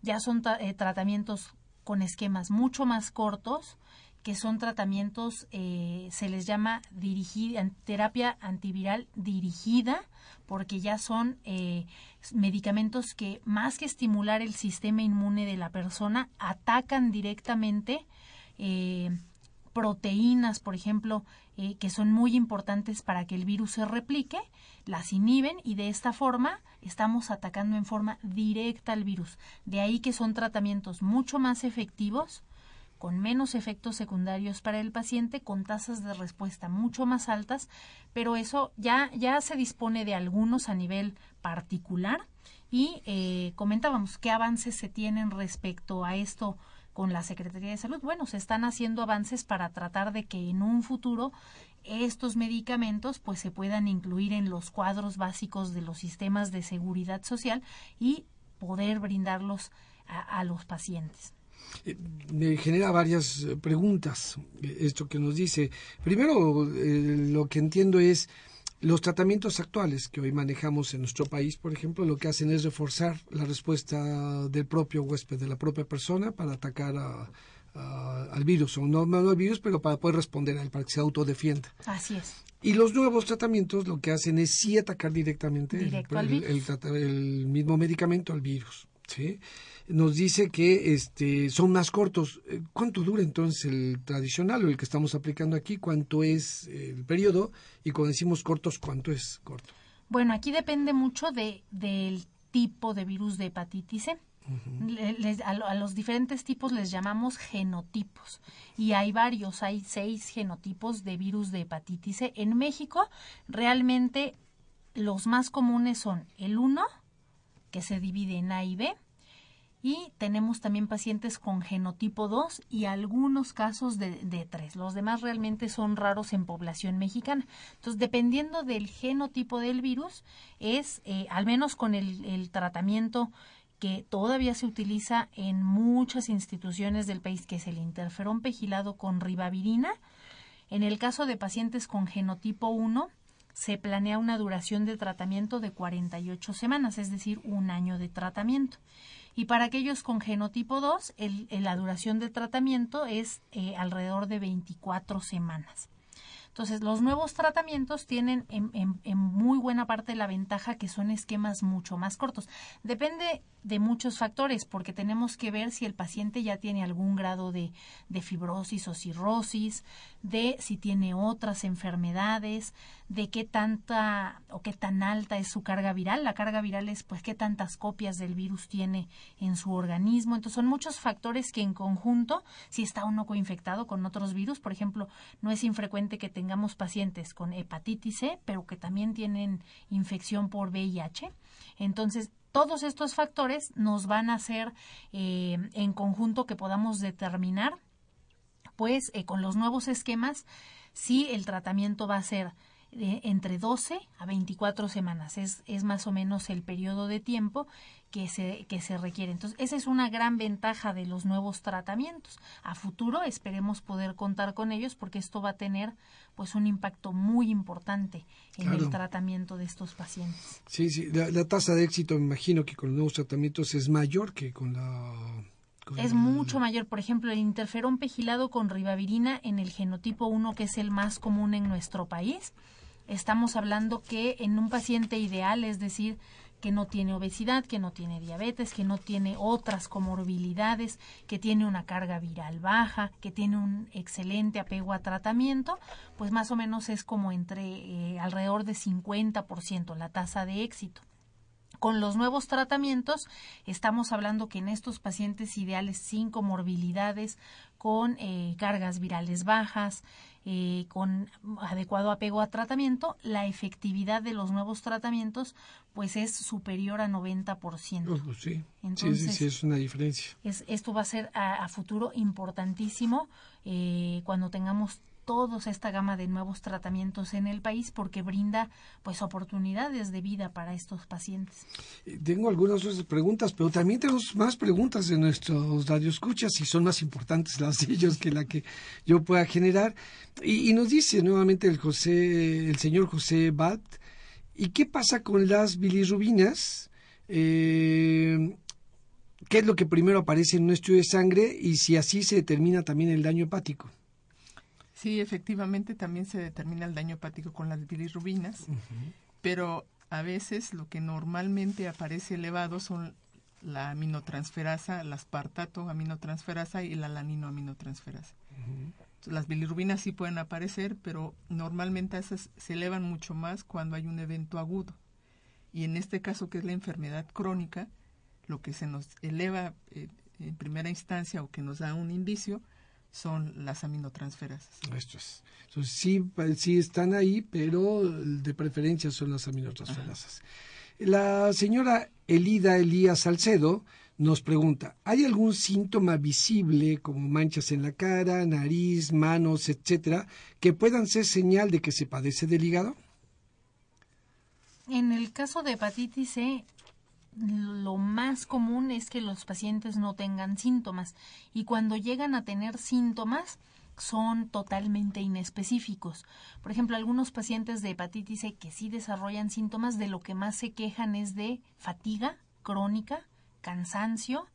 ya son eh, tratamientos con esquemas mucho más cortos, que son tratamientos, eh, se les llama terapia antiviral dirigida, porque ya son eh, medicamentos que más que estimular el sistema inmune de la persona, atacan directamente eh, proteínas, por ejemplo, eh, que son muy importantes para que el virus se replique, las inhiben y de esta forma estamos atacando en forma directa al virus. De ahí que son tratamientos mucho más efectivos, con menos efectos secundarios para el paciente, con tasas de respuesta mucho más altas, pero eso ya, ya se dispone de algunos a nivel particular y eh, comentábamos qué avances se tienen respecto a esto con la Secretaría de Salud. Bueno, se están haciendo avances para tratar de que en un futuro estos medicamentos pues se puedan incluir en los cuadros básicos de los sistemas de seguridad social y poder brindarlos a, los pacientes. Eh, me genera varias eh, preguntas eh, esto que nos dice. Primero, lo que entiendo es los tratamientos actuales que hoy manejamos en nuestro país, por ejemplo, lo que hacen es reforzar la respuesta del propio huésped, de la propia persona, para atacar al virus, o no, al virus, pero para poder responder a él, para que se autodefienda. Así es. Y los nuevos tratamientos lo que hacen es sí atacar directamente el, el, mismo medicamento al virus. ¿sí? Nos dice que este, son más cortos. Eh, ¿Cuánto dura entonces el tradicional o el que estamos aplicando aquí? ¿Cuánto es el periodo? Y cuando decimos cortos, ¿cuánto es corto? Bueno, aquí depende mucho de, del tipo de virus de hepatitis C. a, los diferentes tipos les llamamos genotipos y hay varios, hay seis genotipos de virus de hepatitis C. En México realmente los más comunes son el 1, que se divide en A y B, y tenemos también pacientes con genotipo 2 y algunos casos de, de 3. Los demás realmente son raros en población mexicana. Entonces, dependiendo del genotipo del virus, es, eh, al menos con el, el tratamiento que todavía se utiliza en muchas instituciones del país, que es el interferón pegilado con ribavirina. En el caso de pacientes con genotipo 1, se planea una duración de tratamiento de 48 semanas, es decir, un año de tratamiento. Y para aquellos con genotipo 2, el, la duración de tratamiento es eh, alrededor de 24 semanas. Entonces, los nuevos tratamientos tienen en, muy buena parte la ventaja que son esquemas mucho más cortos. Depende de muchos factores, porque tenemos que ver si el paciente ya tiene algún grado de, fibrosis o cirrosis, de si tiene otras enfermedades, de qué tanta o qué tan alta es su carga viral. La carga viral es pues qué tantas copias del virus tiene en su organismo. Entonces son muchos factores que en conjunto, si está uno coinfectado con otros virus, por ejemplo, no es infrecuente que tengamos pacientes con hepatitis C, pero que también tienen infección por VIH. Entonces, todos estos factores nos van a hacer eh, en conjunto que podamos determinar, pues, eh, con los nuevos esquemas, si el tratamiento va a ser entre 12 a 24 semanas. Es, es más o menos el periodo de tiempo que se, que se requiere. Entonces, esa es una gran ventaja de los nuevos tratamientos. A futuro esperemos poder contar con ellos porque esto va a tener pues un impacto muy importante en el tratamiento de estos pacientes. Sí, sí, la, tasa de éxito me imagino que con los nuevos tratamientos es mayor que con la es mucho mayor. Por ejemplo, el interferón pegilado con ribavirina en el genotipo 1, que es el más común en nuestro país, estamos hablando que en un paciente ideal, es decir, que no tiene obesidad, que no tiene diabetes, que no tiene otras comorbilidades, que tiene una carga viral baja, que tiene un excelente apego a tratamiento, pues más o menos es como entre eh, alrededor de 50% la tasa de éxito. Con los nuevos tratamientos, estamos hablando que en estos pacientes ideales sin comorbilidades, con eh, cargas virales bajas, eh, con adecuado apego a tratamiento, la efectividad de los nuevos tratamientos pues es superior a 90%. Pues sí. Entonces, sí, sí, es una diferencia. Es, esto va a ser a, futuro importantísimo eh, cuando tengamos todos esta gama de nuevos tratamientos en el país porque brinda pues oportunidades de vida para estos pacientes. Eh, tengo algunas preguntas, pero también tenemos más preguntas de nuestros radioescuchas y son más importantes las de ellos que la que yo pueda generar. Y, nos dice nuevamente el José, el señor José Bat, ¿y qué pasa con las bilirrubinas? Eh, ¿Qué es lo que primero aparece en un estudio de sangre y si así se determina también el daño hepático? Sí, efectivamente también se determina el daño hepático con las bilirrubinas, pero a veces lo que normalmente aparece elevado son la aminotransferasa, la aspartato aminotransferasa y la laninoaminotransferasa. Las bilirrubinas sí pueden aparecer, pero normalmente esas se elevan mucho más cuando hay un evento agudo. Y en este caso, que es la enfermedad crónica, lo que se nos eleva eh, en primera instancia o que nos da un indicio son las aminotransferasas. Esto es. Entonces, sí, sí están ahí, pero de preferencia son las aminotransferasas. La señora Elida Elías Salcedo nos pregunta, ¿hay algún síntoma visible como manchas en la cara, nariz, manos, etcétera, que puedan ser señal de que se padece del hígado? En el caso de hepatitis C, lo más común es que los pacientes no tengan síntomas. Y cuando llegan a tener síntomas son totalmente inespecíficos. Por ejemplo, algunos pacientes de hepatitis C que sí desarrollan síntomas de lo que más se quejan es de fatiga crónica, cansancio,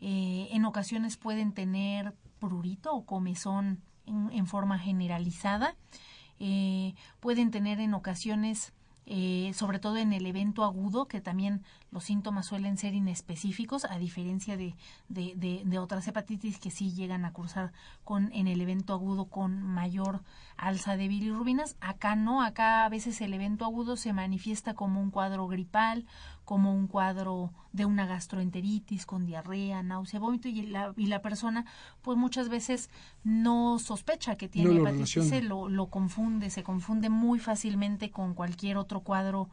eh, en ocasiones pueden tener prurito o comezón en, forma generalizada, eh, pueden tener en ocasiones eh, sobre todo en el evento agudo, que también los síntomas suelen ser inespecíficos, a diferencia de, de, de, otras hepatitis que sí llegan a cursar con, en el evento agudo con mayor alza de bilirrubinas. Acá no, acá a veces el evento agudo se manifiesta como un cuadro gripal, como un cuadro de una gastroenteritis con diarrea, náusea, vómito y la, y la persona pues muchas veces no sospecha que tiene hepatitis C, lo, lo, confunde, se confunde muy fácilmente con cualquier otro cuadro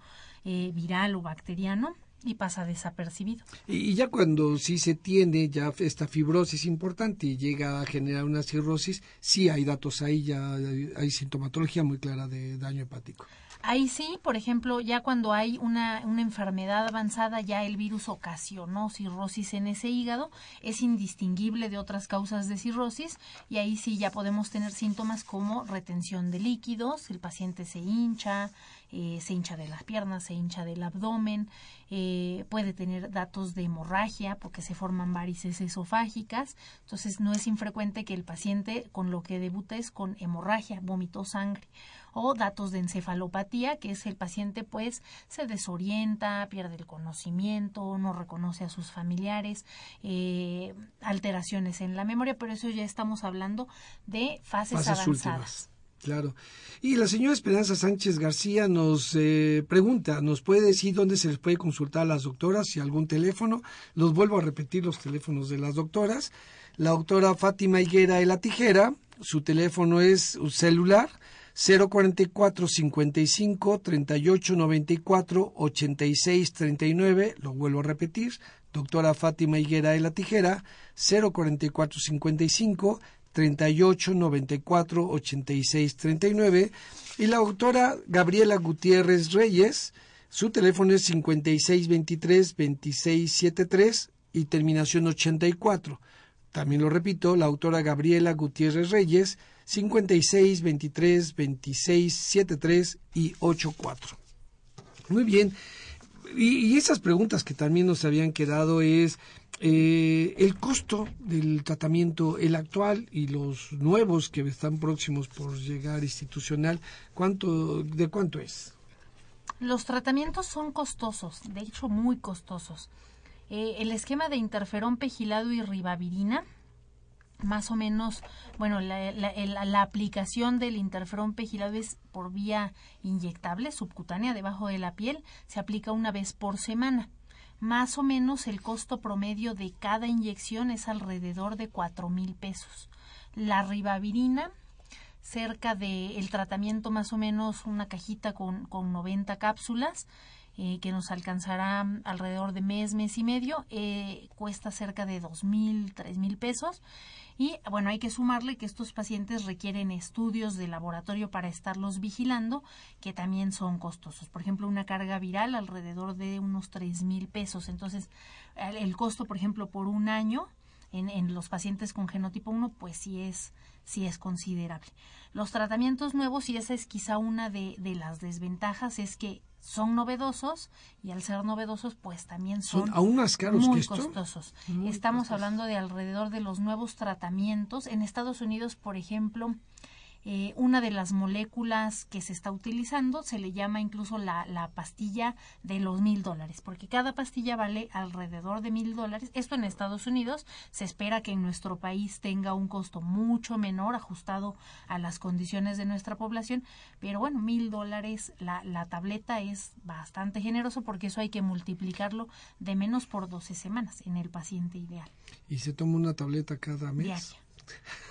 eh, viral o bacteriano y pasa desapercibido. Y, ya cuando sí se tiene ya esta fibrosis importante y llega a generar una cirrosis, sí hay datos ahí, ya hay sintomatología muy clara de daño hepático. Ahí sí, por ejemplo, ya cuando hay una, una enfermedad avanzada, ya el virus ocasionó cirrosis en ese hígado, es indistinguible de otras causas de cirrosis y ahí sí ya podemos tener síntomas como retención de líquidos, el paciente se hincha, eh, se hincha de las piernas, se hincha del abdomen, eh, puede tener datos de hemorragia porque se forman varices esofágicas, entonces no es infrecuente que el paciente con lo que debuta es con hemorragia, vómito sangre o datos de encefalopatía, que es el paciente pues se desorienta, pierde el conocimiento, no reconoce a sus familiares, eh, alteraciones en la memoria, pero eso ya estamos hablando de fases, avanzadas. Claro. Y la señora Esperanza Sánchez García nos eh, pregunta, ¿nos puede decir dónde se les puede consultar a las doctoras y algún teléfono? Los vuelvo a repetir los teléfonos de las doctoras. La doctora Fátima Higuera de la Tijera, su teléfono es celular 044 55 38 94 86 39, lo vuelvo a repetir, doctora Fátima Higuera de la Tijera, 044 55 38 94 86 39 y la doctora Gabriela Gutiérrez Reyes, su teléfono es 56 23 26 73 y terminación 84. También lo repito, la autora Gabriela Gutiérrez Reyes, 56 23 26 73 y 84. Muy bien. Y, esas preguntas que también nos habían quedado es eh, el costo del tratamiento, el actual y los nuevos que están próximos por llegar institucional, ¿cuánto, ¿de cuánto es? Los tratamientos son costosos, de hecho muy costosos. Eh, el esquema de interferón pegilado y ribavirina más o menos, bueno, la, la, aplicación del interferón pegilado es por vía inyectable, subcutánea, debajo de la piel, se aplica una vez por semana. Más o menos el costo promedio de cada inyección es alrededor de cuatro mil pesos. La ribavirina, cerca del el tratamiento más o menos una cajita con, con 90 cápsulas, eh, que nos alcanzará alrededor de mes, mes y medio, eh, cuesta cerca de dos mil, tres mil pesos. Y bueno, hay que sumarle que estos pacientes requieren estudios de laboratorio para estarlos vigilando, que también son costosos. Por ejemplo, una carga viral alrededor de unos tres mil pesos. Entonces, el costo, por ejemplo, por un año en, en los pacientes con genotipo 1, pues sí es, sí es considerable. Los tratamientos nuevos, y esa es quizá una de, de las desventajas, es que son novedosos y al ser novedosos pues también son, aún más caros muy que costosos. Estamos hablando de alrededor de los nuevos tratamientos. En Estados Unidos, por ejemplo, eh, una de las moléculas que se está utilizando se le llama incluso la, la pastilla de los mil dólares, porque cada pastilla vale alrededor de mil dólares. Esto en Estados Unidos se espera que en nuestro país tenga un costo mucho menor ajustado a las condiciones de nuestra población, pero bueno, mil dólares la, la tableta es bastante generoso porque eso hay que multiplicarlo de menos por 12 semanas en el paciente ideal. ¿Y se toma una tableta cada mes?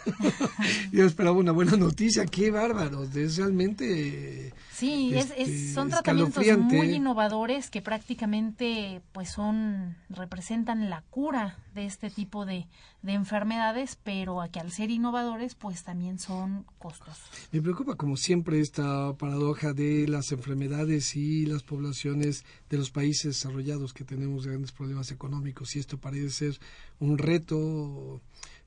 <laughs> Yo esperaba una buena noticia, qué bárbaro, es realmente... Sí, es, este, son tratamientos muy innovadores que prácticamente pues son, representan la cura de este tipo de, de enfermedades, pero que al ser innovadores pues también son costosos. Me preocupa como siempre esta paradoja de las enfermedades y las poblaciones de los países desarrollados que tenemos grandes problemas económicos y esto parece ser un reto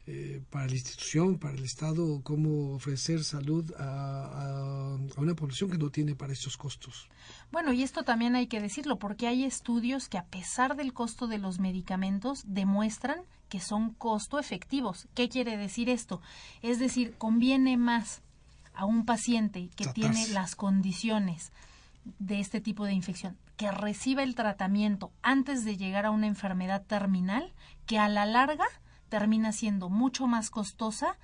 eh, para la institución, para el Estado, cómo ofrecer salud a, una población que no tiene para estos costos. Bueno, y esto también hay que decirlo, porque hay estudios que a pesar del costo de los medicamentos demuestran que son costo efectivos. ¿Qué quiere decir esto? Es decir, conviene más a un paciente que tiene las condiciones de este tipo de infección, que reciba el tratamiento antes de llegar a una enfermedad terminal, que a la larga termina siendo mucho más costosa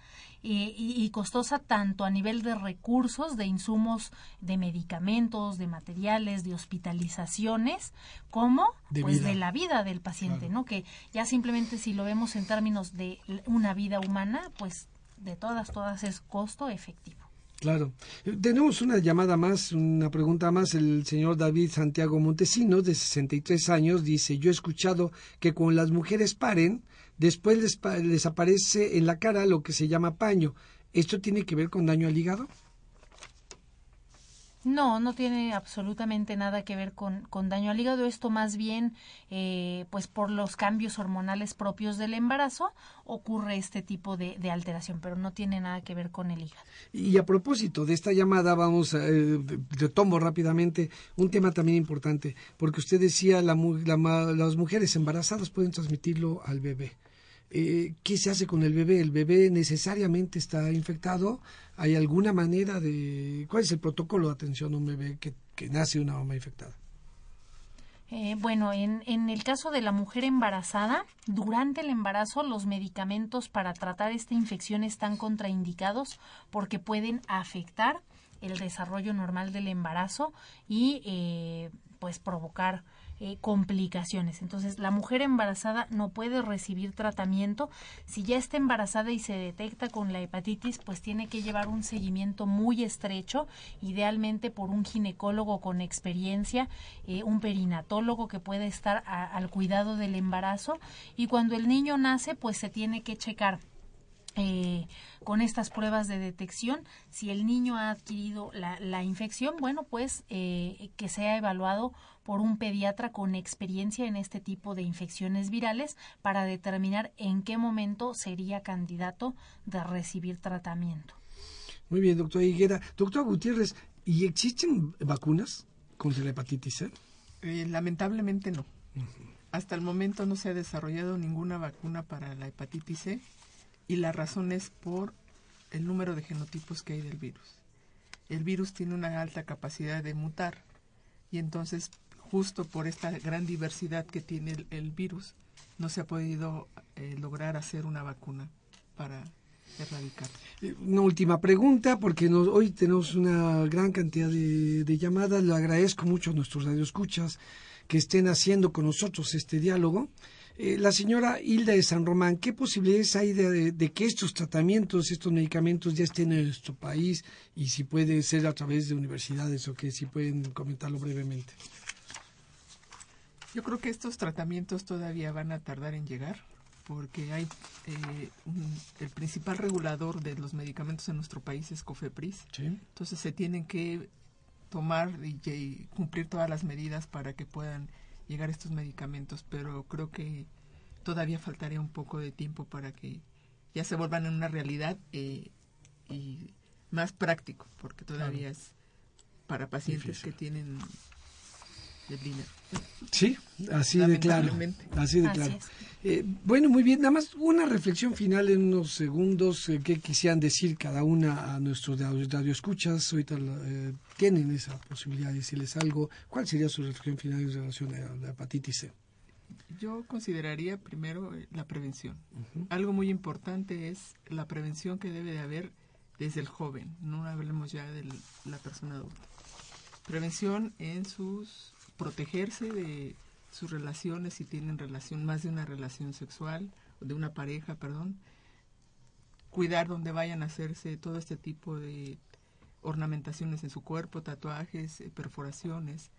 eh, y, costosa tanto a nivel de recursos, de insumos, de medicamentos, de materiales, de hospitalizaciones, como de pues de la vida del paciente, ¿no? Que ya simplemente si lo vemos en términos de una vida humana, pues de todas, todas es costo efectivo. Claro. Tenemos una llamada más, una pregunta más. El señor David Santiago Montesinos, de 63 años, dice, yo he escuchado que cuando las mujeres paren, después les, les aparece en la cara lo que se llama paño. ¿Esto tiene que ver con daño al hígado? No, no tiene absolutamente nada que ver con, con daño al hígado. Esto más bien, eh, pues por los cambios hormonales propios del embarazo, ocurre este tipo de, de, alteración, pero no tiene nada que ver con el hígado. Y a propósito de esta llamada, vamos, eh, retomo rápidamente un tema también importante, porque usted decía, la, las mujeres embarazadas pueden transmitirlo al bebé. Eh, ¿Qué se hace con el bebé? ¿El bebé necesariamente está infectado? ¿Hay alguna manera de... ¿Cuál es el protocolo de atención a un bebé que, nace de una mamá infectada? Eh, bueno, en, en, el caso de la mujer embarazada, durante el embarazo los medicamentos para tratar esta infección están contraindicados porque pueden afectar el desarrollo normal del embarazo y eh, pues provocar eh, complicaciones. Entonces, la mujer embarazada no puede recibir tratamiento. Si ya está embarazada y se detecta con la hepatitis, pues tiene que llevar un seguimiento muy estrecho, idealmente por un ginecólogo con experiencia, eh, un perinatólogo que puede estar al cuidado del embarazo. Y cuando el niño nace, pues se tiene que checar eh, con estas pruebas de detección, si el niño ha adquirido la, la infección, bueno, pues eh, que sea evaluado por un pediatra con experiencia en este tipo de infecciones virales para determinar en qué momento sería candidato de recibir tratamiento. Muy bien, doctor Higuera. Doctor Gutiérrez, ¿y existen vacunas contra la hepatitis C? Eh, lamentablemente no. Hasta el momento no se ha desarrollado ninguna vacuna para la hepatitis C y la razón es por el número de genotipos que hay del virus. El virus tiene una alta capacidad de mutar y entonces justo por esta gran diversidad que tiene el, virus no se ha podido eh, lograr hacer una vacuna para erradicar. Eh, una última pregunta, porque hoy tenemos una gran cantidad de, de, llamadas. Le agradezco mucho a nuestros radioescuchas que estén haciendo con nosotros este diálogo. Eh, la señora Hilda de San Román, ¿qué posibilidades hay de, que estos tratamientos, estos medicamentos ya estén en nuestro país y si puede ser a través de universidades o que si pueden comentarlo brevemente? Yo creo que estos tratamientos todavía van a tardar en llegar porque hay eh, el principal regulador de los medicamentos en nuestro país es COFEPRIS. Entonces se tienen que tomar y cumplir todas las medidas para que puedan llegar estos medicamentos, pero creo que todavía faltaría un poco de tiempo para que ya se vuelvan en una realidad eh, y más práctico, porque todavía es para pacientes que tienen Sí, así de claro. Así de claro. Eh, bueno, muy bien. Nada más una reflexión final en unos segundos. Eh, ¿Qué quisieran decir cada una a nuestros radioescuchas? Ahorita eh, tienen esa posibilidad de decirles algo. ¿Cuál sería su reflexión final en relación a la hepatitis C? Yo consideraría primero la prevención. Algo muy importante es la prevención que debe de haber desde el joven. No hablemos ya de la persona adulta. Prevención en sus protegerse de sus relaciones si tienen relación, más de una relación sexual, de una pareja, perdón, cuidar donde vayan a hacerse todo este tipo de ornamentaciones en su cuerpo, tatuajes, eh, perforaciones,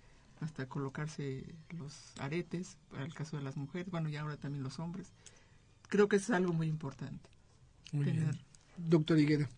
hasta colocarse los aretes, para el caso de las mujeres, bueno, y ahora también los hombres. Creo que es algo muy importante. Doctor Higuera.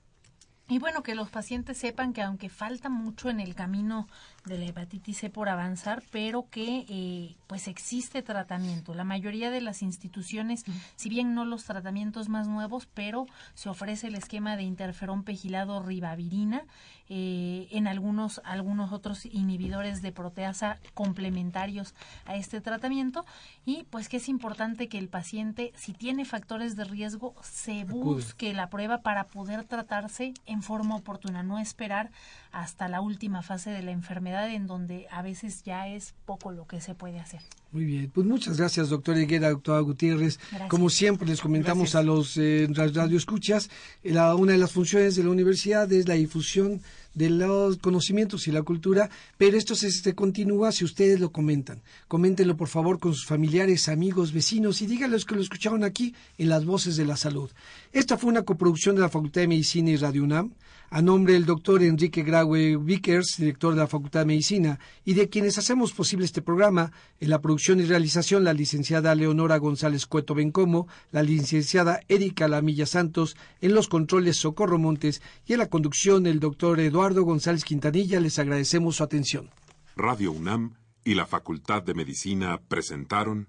Y bueno, que los pacientes sepan que aunque falta mucho en el camino de la hepatitis C por avanzar, pero que eh, pues existe tratamiento. La mayoría de las instituciones, si bien no los tratamientos más nuevos, pero se ofrece el esquema de interferón pegilado ribavirina, eh, en algunos, algunos otros inhibidores de proteasa complementarios a este tratamiento. Y pues que es importante que el paciente, si tiene factores de riesgo, se busque la prueba para poder tratarse en en forma oportuna, no esperar hasta la última fase de la enfermedad en donde a veces ya es poco lo que se puede hacer. Muy bien, pues muchas gracias, doctora Higuera, doctora Gutiérrez. Como siempre, les comentamos a los eh, radioescuchas, la, una de las funciones de la universidad es la difusión de los conocimientos y la cultura, pero esto se, se, continúa si ustedes lo comentan. Coméntenlo por favor con sus familiares, amigos, vecinos y díganles que lo escucharon aquí en Las Voces de la Salud. Esta fue una coproducción de la Facultad de Medicina y Radio UNAM, a nombre del doctor Enrique Graue Vickers, director de la Facultad de Medicina, y de quienes hacemos posible este programa, en la producción y realización la licenciada Leonora González Cueto Bencomo, la licenciada Erika Lamilla Santos, en los controles Socorro Montes y en la conducción el doctor Eduardo González Quintanilla, les agradecemos su atención. Radio UNAM y la Facultad de Medicina presentaron